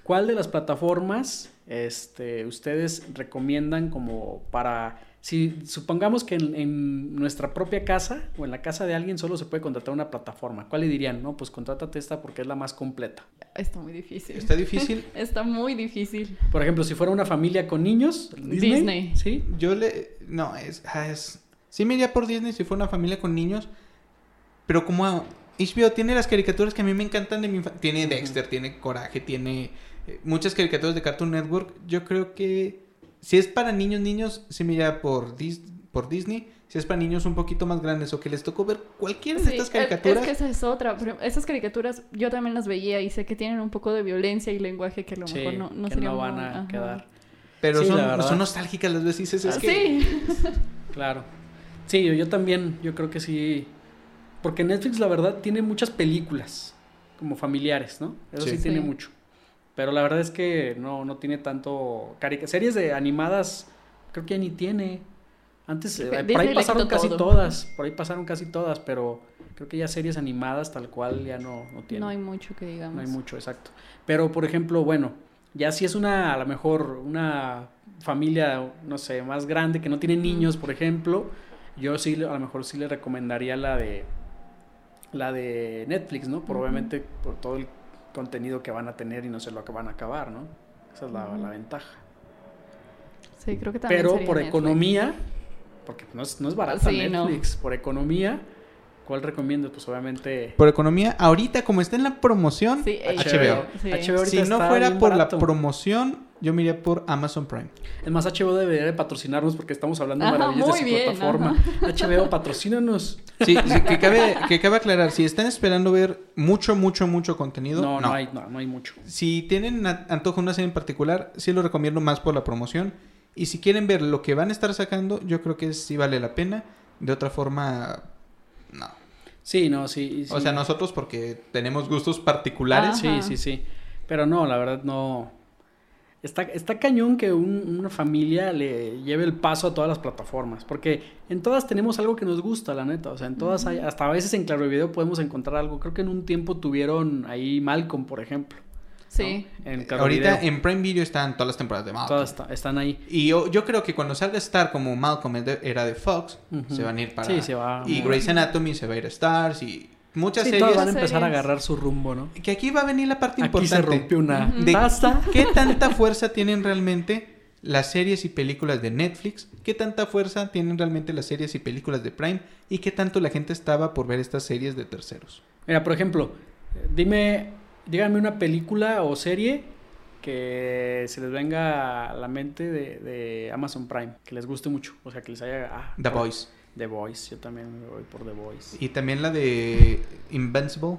¿Cuál de las plataformas este, ustedes recomiendan como para, si supongamos que en, en nuestra propia casa o en la casa de alguien solo se puede contratar una plataforma, ¿cuál le dirían? No, pues contrátate esta porque es la más completa. Está muy difícil. Está difícil. Está muy difícil. Por ejemplo, si fuera una familia con niños, Disney. Disney. Sí. Yo le. No, es. ah, es sí me iría por Disney si fuera una familia con niños. Pero como HBO tiene las caricaturas que a mí me encantan de mi infancia. Tiene Dexter, tiene Coraje, tiene eh, muchas caricaturas de Cartoon Network. Yo creo que si es para niños, niños, sí me iría por, Dis- por Disney. Si es para niños un poquito más grandes o que les tocó ver cualquiera de Sí, estas es- caricaturas. Es que esa es otra. pero esas caricaturas yo también las veía y sé que tienen un poco de violencia y lenguaje que a lo Sí, mejor no, no que sería no van a ajá. quedar. Pero Sí, son, nostálgicas las veces. Es, Ah, que Sí. Claro. Sí, yo, yo también, yo creo que sí. Porque Netflix, la verdad, tiene muchas películas. como familiares, ¿no? Eso sí, Sí. tiene Sí. mucho. Pero la verdad es que no, no tiene tanto... Series de animadas, creo que ya ni tiene. Antes, eh, por ahí pasaron casi todo. todas, por ahí pasaron casi todas, pero creo que ya series animadas tal cual ya no, no tiene. No hay mucho que digamos. No hay mucho, exacto. Pero, por ejemplo, bueno, ya si es una, a lo mejor, una familia, no sé, más grande que no tiene niños, por ejemplo, yo sí, a lo mejor sí le recomendaría la de, la de Netflix, ¿no? Por obviamente, por todo el contenido que van a tener y no sé lo que van a acabar, ¿no? Esa es la, ventaja. Sí, creo que también Pero sería por Netflix. economía, porque no es, no es barata Sí, no. Netflix, por economía, ¿cuál recomiendo? Pues obviamente... Por economía, ahorita como está en la promoción, Sí, HBO. Sí. HBO ahorita si no fuera por barato. la promoción, yo me iría por Amazon Prime. Es más, HBO debería de patrocinarnos porque estamos hablando Ajá, maravillas de su bien, plataforma. HBO, patrocínanos. Sí, sí, que, cabe, que cabe aclarar, si están esperando ver mucho, mucho, mucho contenido, No, no. no, hay, no, no hay mucho. Si tienen antojo de una serie en particular, sí lo recomiendo más por la promoción. Y si quieren ver lo que van a estar sacando, yo creo que sí vale la pena. De otra forma, no. Sí, no, sí. sí. O sea, nosotros porque tenemos gustos particulares. Sí, sí, sí. Pero no, la verdad no. Está, está cañón que un- una familia le lleve el paso a todas las plataformas. Porque en todas tenemos algo que nos gusta, la neta. O sea, en todas hay. Hasta a veces en Claro Video podemos encontrar algo. Creo que en un tiempo tuvieron ahí Malcolm, por ejemplo. Sí. ¿no? En Claro Ahorita Video. en Prime Video están todas las temporadas de Malcolm. Todas está- están ahí. Y yo, yo creo que cuando salga Star como Malcolm era de Fox, se van a ir para... Sí, se va. Y Grey's Anatomy se va a ir a Stars y muchas Sí, series. todas van a Series. empezar a agarrar su rumbo, ¿no? Que aquí va a venir la parte Aquí importante. se rompió una. De- taza. ¿Qué tanta fuerza tienen realmente las series y películas de Netflix? ¿Qué tanta fuerza tienen realmente las series y películas de Prime? ¿Y qué tanto la gente estaba por ver estas series de terceros? Mira, por ejemplo, dime, díganme una película o serie que se les venga a la mente de, de Amazon Prime, que les guste mucho, o sea, que les haya... ah, The Voice. The Voice, yo también me voy por The Voice. Y también la de Invincible.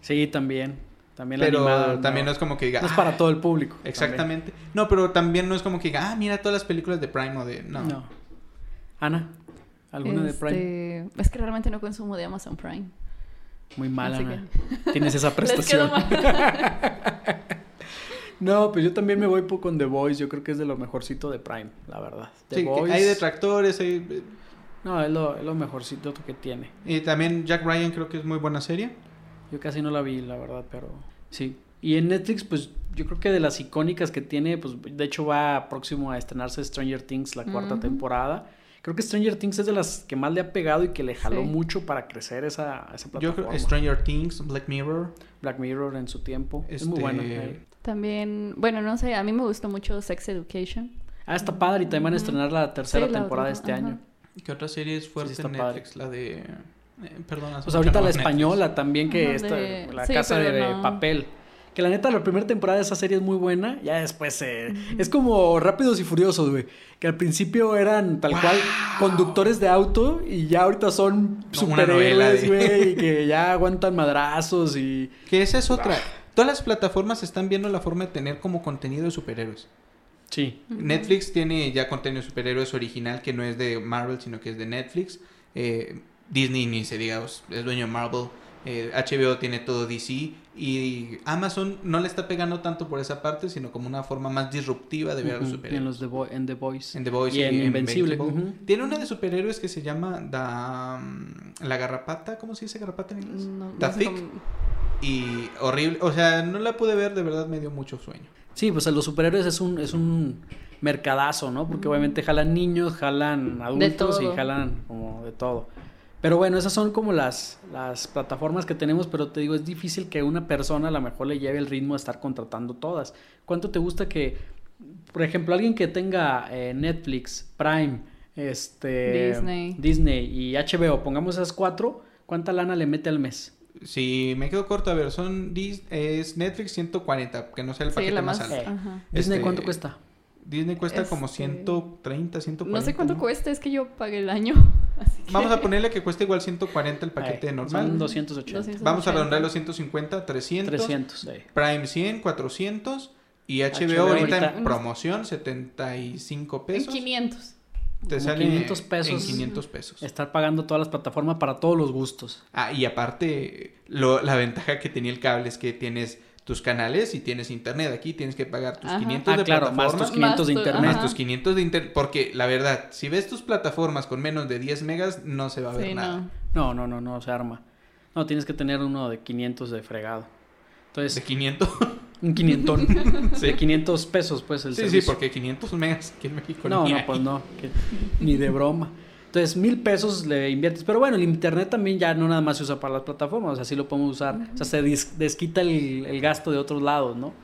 Sí, también, también la Pero animada. también no es como que diga... no es "Ah, para todo el público. también. Exactamente. No, pero también no es como que diga, ah, mira todas las películas de Prime o de... No. No. Ana, ¿alguna de Prime? Este, Es que realmente no consumo de Amazon Prime. Muy mal, así Ana. Tienes esa prestación. No, pues yo también me voy po- con The Voice, yo creo que es de lo mejorcito de Prime, la verdad. The Sí, que Voice- hay detractores, hay... No, es lo, es lo mejorcito que tiene. Y también Jack Ryan creo que es muy buena serie. Yo casi no la vi, la verdad, pero sí. Y en Netflix, pues yo creo que de las icónicas que tiene, pues de hecho va próximo a estrenarse Stranger Things, la cuarta temporada. Creo que Stranger Things es de las que más le ha pegado y que le jaló Sí. mucho para crecer esa, esa Yo plataforma. creo Stranger Things, Black Mirror. Black Mirror en su tiempo. Es muy Este- buena. eh. También, bueno, no sé, a mí me gustó mucho Sex Education. Ah, está padre y también van a estrenar la tercera Sí, la temporada otra, este ajá. año. ¿Qué otra serie es fuerte Sí, en padre. Netflix? La de... eh, perdón. hace Pues ahorita no la Netflix. española también que está, de- la sí, casa de, no. papel. Que la neta, la primera temporada de esa serie es muy buena. Ya después eh, es como Rápidos y Furiosos, güey. Que al principio eran tal cual conductores de auto y ya ahorita son No, superhéroes, güey. Y que ya aguantan madrazos y. Que esa es otra. Todas las plataformas están viendo la forma de tener como contenido de superhéroes. Sí. Netflix tiene ya contenido de superhéroes original que no es de Marvel, sino que es de Netflix. Eh, Disney ni se diga, es dueño de Marvel. Eh, HBO tiene todo DC. Y Amazon no le está pegando tanto por esa parte, sino como una forma más disruptiva de ver a los superhéroes. en, los The en The Voice. En The Voice Y en Invencible. Tiene una de superhéroes que se llama Da- La Garrapata. ¿Cómo se dice garrapata en inglés? No, The Thick. Y horrible. O sea, no la pude ver, de verdad me dio mucho sueño. Sí, pues a los superhéroes es un, es un mercadazo, ¿no? Porque obviamente jalan niños, jalan adultos y jalan como de todo. Pero bueno, esas son como las, las plataformas que tenemos, pero te digo, es difícil que una persona a lo mejor le lleve el ritmo de estar contratando todas. ¿Cuánto te gusta que, por ejemplo, alguien que tenga eh, Netflix, Prime, este, Disney. Disney y HBO, pongamos esas cuatro, ¿cuánta lana le mete al mes? Si me quedo corto, a ver, son Dis- es Netflix 140, que no sea el Sí, paquete la más más. alto. ajá. Disney, Este, ¿cuánto cuesta? Disney cuesta como Este, 130, 140. No sé cuánto ¿no? cuesta, es que yo pagué el año. Así que... Vamos a ponerle que cuesta igual 140 el paquete Ay, normal. Son 280. 200. Vamos a 180. redondear los 150, 300. 300. sí. Prime 100, 400. Y HBO, HBO ahorita, ahorita- en promoción, 75 En pesos. 500. Te Como sale 500 pesos. en 500 pesos. estar pagando todas las plataformas para todos los gustos. Ah, y aparte, lo- la ventaja que tenía el cable es que tienes tus canales y tienes internet. Aquí tienes que pagar tus Ajá. 500 Ah, de claro, más tus 500 de Más tu- internet. Más tus 500 de internet. Porque la verdad, si ves tus plataformas con menos de 10 megas, no se va a ver Sí, nada. no. No, no, no, no se arma. No, tienes que tener uno de 500 de fregado. De Entonces, 500. Un 500 de 500 pesos, pues el sí, sí, servicio. porque 500 megas aquí en México No, ni no, hay. pues no, que- ni de broma. Entonces, mil pesos le inviertes. Pero bueno, el internet también ya no nada más se usa para las plataformas, así lo podemos usar. O sea, se dis- desquita el, el gasto de otros lados, ¿no?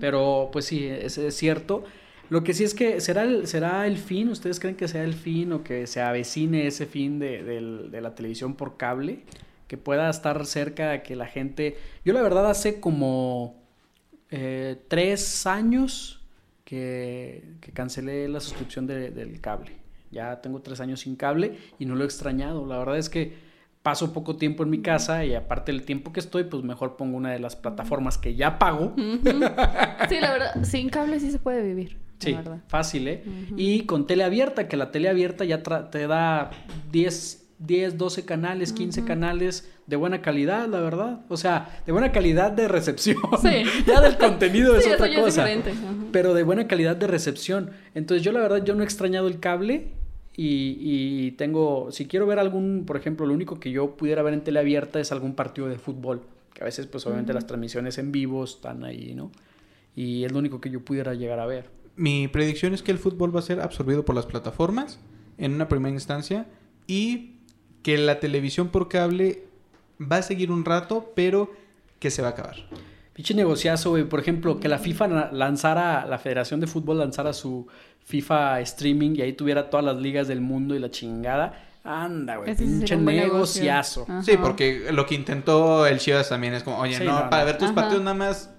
Pero pues sí, es, es cierto. Lo que sí es que será el, será el fin, ¿ustedes creen que sea el fin o que se avecine ese fin de, del- de la televisión por cable? Que pueda estar cerca, que la gente... Yo la verdad hace como eh, tres años que, que cancelé la suscripción de- del cable. Ya tengo tres años sin cable y no lo he extrañado. La verdad es que paso poco tiempo en mi casa y aparte del tiempo que estoy, pues mejor pongo una de las plataformas que ya pago. Sí, la verdad, sin cable sí se puede vivir. Sí, fácil, ¿eh? Y con tele abierta, que la tele abierta ya te da 10, 10, 12 canales, 15 canales de buena calidad, la verdad. O sea, de buena calidad de recepción. Sí. ya del contenido es Sí, otra es cosa. Pero de buena calidad de recepción. Entonces yo la verdad yo no he extrañado el cable y, y tengo, si quiero ver algún, por ejemplo, lo único que yo pudiera ver en tele abierta es algún partido de fútbol. Que a veces pues obviamente las transmisiones en vivo están ahí, ¿no? Y es lo único que yo pudiera llegar a ver. Mi predicción es que el fútbol va a ser absorbido por las plataformas en una primera instancia y que la televisión por cable va a seguir un rato, pero que se va a acabar. Pinche negociazo, güey. Por ejemplo, que la FIFA lanzara, la Federación de Fútbol lanzara su FIFA streaming y ahí tuviera todas las ligas del mundo y la chingada. Anda, güey. Pinche negociazo. Ajá. Sí, porque lo que intentó el Chivas también es como, oye, Sí, no, no, para no. ver tus Ajá. partidos nada más.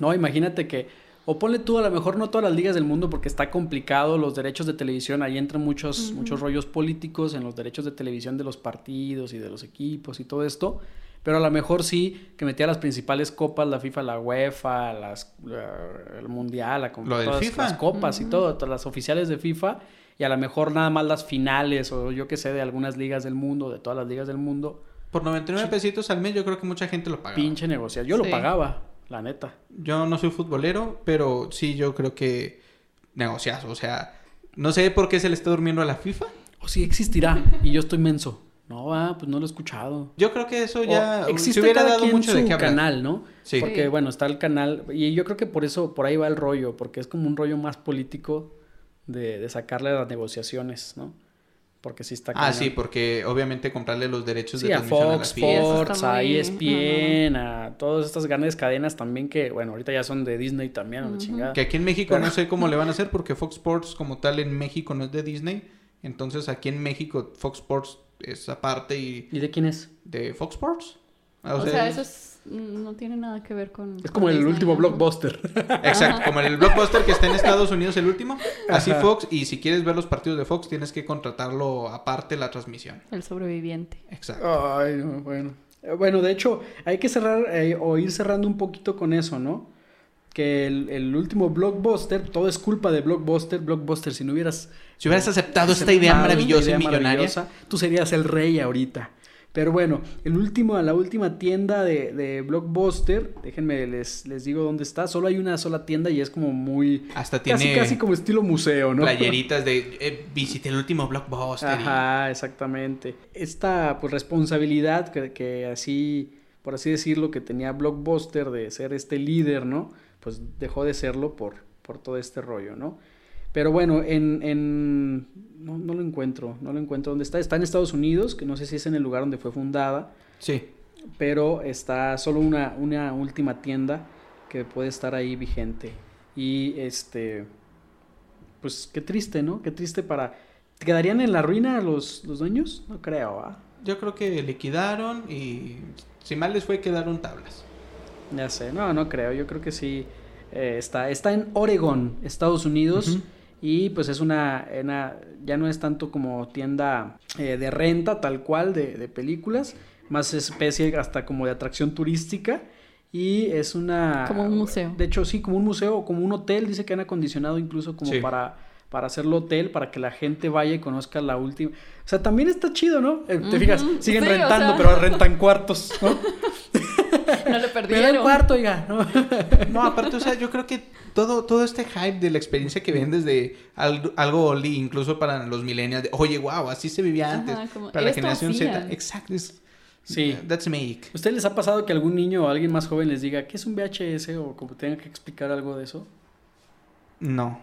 No, imagínate que, o ponle tú a lo mejor no todas las ligas del mundo porque está complicado los derechos de televisión, ahí entran muchos, muchos rollos políticos en los derechos de televisión de los partidos y de los equipos y todo esto, pero a lo mejor sí que metía las principales copas, la FIFA, la UEFA, las, la- el Mundial, la, Lo del todas FIFA. las copas y todo, todas las oficiales de FIFA, y a lo mejor nada más las finales o yo que sé de algunas ligas del mundo, de todas las ligas del mundo, Por 99 pesitos al mes, yo creo que mucha gente lo paga. pinche negociar. Yo lo Sí. pagaba, la neta. Yo no soy futbolero, pero sí, yo creo que negociazo. O sea, no sé por qué se le está durmiendo a la FIFA. O sí existirá y yo estoy menso. No, ah, pues no lo he escuchado. Yo creo que eso ya O existe se hubiera cada dado quien mucho su de qué hablar. canal, ¿no? Sí. Porque bueno, está el canal y yo creo que por eso por ahí va el rollo, porque es como un rollo más político de, de sacarle las negociaciones, ¿no? Porque sí está Ah, cañón. sí, porque obviamente comprarle los derechos Sí, de a transmisión a la Fox FIFA. Sí, eso Sports, a ESPN, a todas estas grandes cadenas también que, bueno, ahorita ya son de Disney también, a la chingada. Que aquí en México Pero- no sé cómo le van a hacer porque Fox Sports como tal en México no es de Disney. Entonces aquí en México Fox Sports es aparte y ¿Y de quién es? de Fox Sports. O, sea, eso es- no tiene nada que ver con... Es con como el Disney, último ajá. blockbuster. Exacto, como el blockbuster que está en Estados Unidos el último, así Ajá. Fox y si quieres ver los partidos de Fox tienes que contratarlo aparte la transmisión. El sobreviviente. Exacto. Ay, no, bueno. Eh, Bueno, de hecho, hay que cerrar eh, o ir cerrando un poquito con eso, ¿no? Que el, el último blockbuster, todo es culpa de blockbuster. Blockbuster, si no hubieras Si hubieras aceptado esta idea maravillosa y millonaria, maravillosa, tú serías el rey ahorita. Pero bueno, el último, la última tienda de, de Blockbuster, déjenme les, les digo dónde está. Solo hay una sola tienda y es como muy. hasta Casi, tiene casi como estilo museo, ¿no? playeritas de eh, visité el último blockbuster. y- Ajá, exactamente. Esta pues responsabilidad que, que así, por así decirlo, que tenía Blockbuster de ser este líder, ¿no? Pues dejó de serlo por, por todo este rollo, ¿no? Pero bueno, en, en no, no lo encuentro, no lo encuentro dónde está. Está en Estados Unidos, que no sé si es en el lugar donde fue fundada, Sí. pero está solo una, una última tienda que puede estar ahí vigente. Y este, pues qué triste, ¿no? Qué triste para... ¿Quedarían en la ruina los, los dueños? No creo, ¿ah? Yo creo que liquidaron y si mal les fue quedaron tablas. Ya sé, no, no creo. Yo creo que sí eh, está. Está en Oregon, Estados Unidos. Y pues es una, una- ya no es tanto como tienda eh, de renta tal cual de, de películas, más especie hasta como de atracción turística. Y es una... Como un museo. De hecho, sí, como un museo o como un hotel, dice que han acondicionado incluso como Sí. para, para hacerlo hotel, para que la gente vaya y conozca la última. O sea, también está chido, ¿no? Eh, te fijas, siguen sí, o rentando, sea. pero rentan cuartos, ¿no? No le da el perdieron. cuarto, oiga, ¿no? No, aparte, o sea, yo creo que todo, todo este hype de la experiencia que vendes de al- algo oldie, incluso para los millennials, de, oye, wow, así se vivía antes. Ajá, como, para la generación Z, exacto. es- Sí. That's make. ¿Ustedes les ha pasado que algún niño o alguien más joven les diga qué es un VHS o como tengan que explicar algo de eso? No.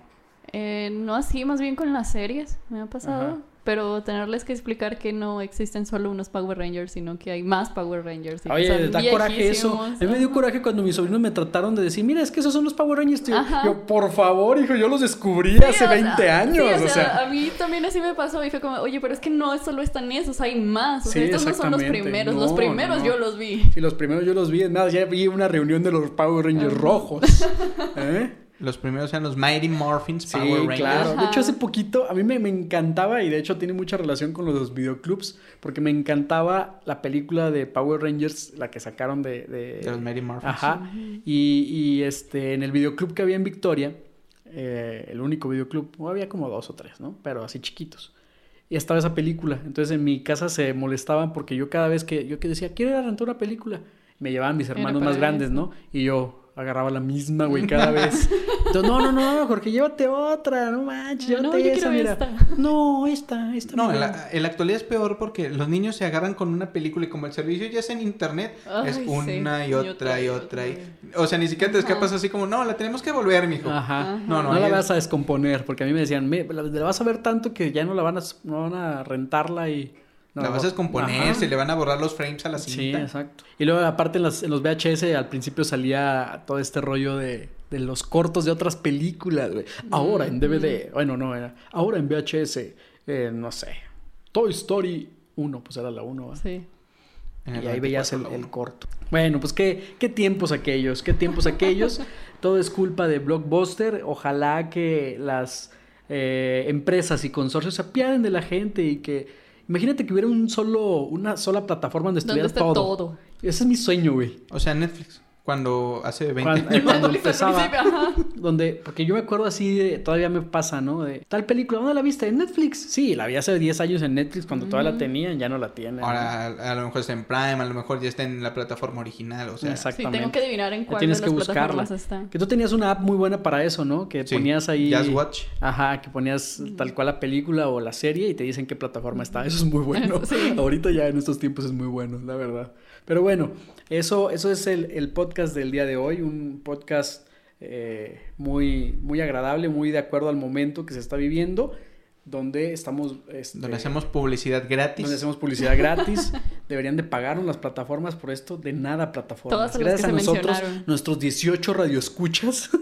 Eh, no así, más bien con las series, me ha pasado. Ajá. Pero tenerles que explicar que no existen solo unos Power Rangers, sino que hay más Power Rangers. y Oye, da coraje eso. A mí me dio coraje cuando mis sobrinos me trataron de decir, mira, es que esos son los Power Rangers, tío. Yo, por favor, hijo, yo los descubrí Sí, hace o sea, 20 años. sí, o sea, a mí también así me pasó y fue como, oye, pero es que no solo están esos, hay más. O sea, Sí, estos no son los primeros, No, los primeros no, yo los vi. Sí, los primeros yo los vi. Más, ya vi una reunión de los Power Rangers Ajá. rojos. ¿Eh? Los primeros eran los Mighty Morphins Sí, Power Rangers. claro. De hecho, hace poquito a mí me, me encantaba y de hecho tiene mucha relación con los videoclubs porque me encantaba la película de Power Rangers, la que sacaron de... de- De los Mighty Morphins. Ajá. Y, y, este, en el videoclub que había en Victoria, eh, el único videoclub, había como dos o tres, ¿no? Pero así chiquitos. Y estaba esa película. Entonces en mi casa se molestaban porque yo cada vez que yo que decía, quiero ir a rentar una película, me llevaban mis hermanos más grandes. ¿no? Y yo agarraba la misma, güey, cada vez. Entonces, no, no, no, Jorge, llévate otra, no manches, No, llévate yo esa, quiero mira. esta. No, esta, esta. No, en la, en la actualidad es peor porque los niños se agarran con una película y como el servicio ya es en internet, Ay, es una y Y otra otra y otra. y-. O sea, ni siquiera te escapas así como, no, la tenemos que volver, mijo. Ajá. Ajá. No, No, no, la vas a descomponer, porque a mí me decían, "Me- la, la vas a ver tanto que ya no la van a, no van a rentarla y... no, la vas a descomponer, Ajá. se le van a borrar los frames a la Sí, cinta. exacto. Y luego, aparte, en, las- en los VHS al principio salía todo este rollo de, de los cortos de otras películas, güey. Ahora en DVD, bueno, no, era. Ahora en VHS, eh, no sé. Toy Story 1, pues era la 1, Sí. Y ahí veías el, 94, el corto. Bueno, pues qué, qué tiempos aquellos, qué tiempos aquellos. Todo es culpa de Blockbuster. Ojalá que las eh, empresas y consorcios se apiaden de la gente y que... Imagínate que hubiera un solo, una sola plataforma donde estuviera todo. todo. Ese es mi sueño, güey. O sea, Netflix, cuando hace 20 Cuando- años. cuando empezaba. Donde, porque yo me acuerdo así, de- todavía me pasa, ¿no? De tal película, ¿dónde la viste? ¿En Netflix? Sí, la vi hace 10 años en Netflix cuando todavía la tenían, ya no la tienen. Ahora a, a lo mejor está en Prime, a lo mejor ya está en la plataforma original, o sea. Sí, Exactamente. tengo que adivinar en Ya cuál tienes de que las buscarla. plataformas está. Que tú tenías una app muy buena para eso, ¿no? Que Sí, ponías ahí. Just Watch. Ajá, que ponías tal cual la película o la serie y te dicen qué plataforma está. Eso es muy bueno. Sí. Ahorita ya en estos tiempos es muy bueno, la verdad. Pero bueno, eso, eso es el, el podcast del día de hoy. Un podcast eh, muy, muy agradable, muy de acuerdo al momento que se está viviendo. Donde estamos. este, Donde hacemos publicidad gratis. donde hacemos publicidad gratis. Deberían de pagarnos las plataformas por esto. De nada plataformas. Todas Gracias que a se nosotros, nuestros 18 radioescuchas.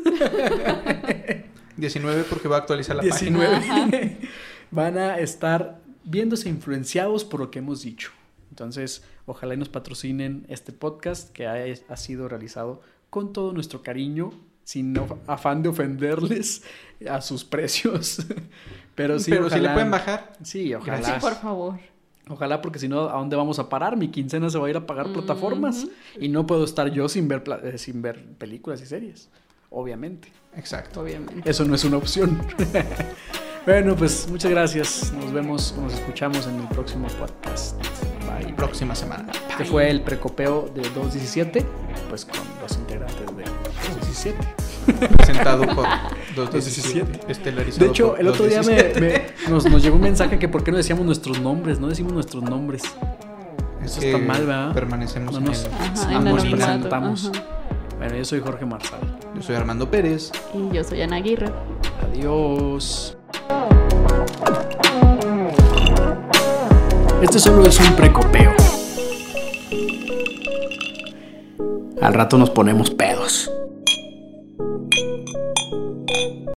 19 porque va a actualizar la página. 19 van a estar viéndose influenciados por lo que hemos dicho. Entonces, ojalá y nos patrocinen este podcast que ha, ha sido realizado con todo nuestro cariño, sin no- afán de ofenderles a sus precios. Pero sí, Pero si le pueden bajar. Sí, ojalá. Sí, Gracias. por favor. Ojalá, porque si no, ¿a dónde vamos a parar? Mi quincena se va a ir a pagar plataformas. Y no puedo estar yo sin ver, pla- eh, sin ver películas y series. Obviamente. Exacto. Obviamente. Eso no es una opción. bueno, pues muchas gracias. Nos vemos, nos escuchamos en el próximo podcast. Bye. Próxima semana. Este fue el precopeo de 217, pues con los integrantes de 217. Presentado por 217. 217. Estelarizado De hecho, por el otro día me, 217. me- nos, nos llegó un mensaje que por qué no decíamos nuestros nombres, no decimos nuestros nombres. Es Eso que está mal, ¿verdad? Permanecemos No en nos- el Ajá, en nos anonimato, presentamos. ajá. Bueno, yo soy Jorge Marsal. Yo soy Armando Pérez. Y yo soy Ana Aguirre. Adiós. Este solo es un precopeo. Al rato nos ponemos pe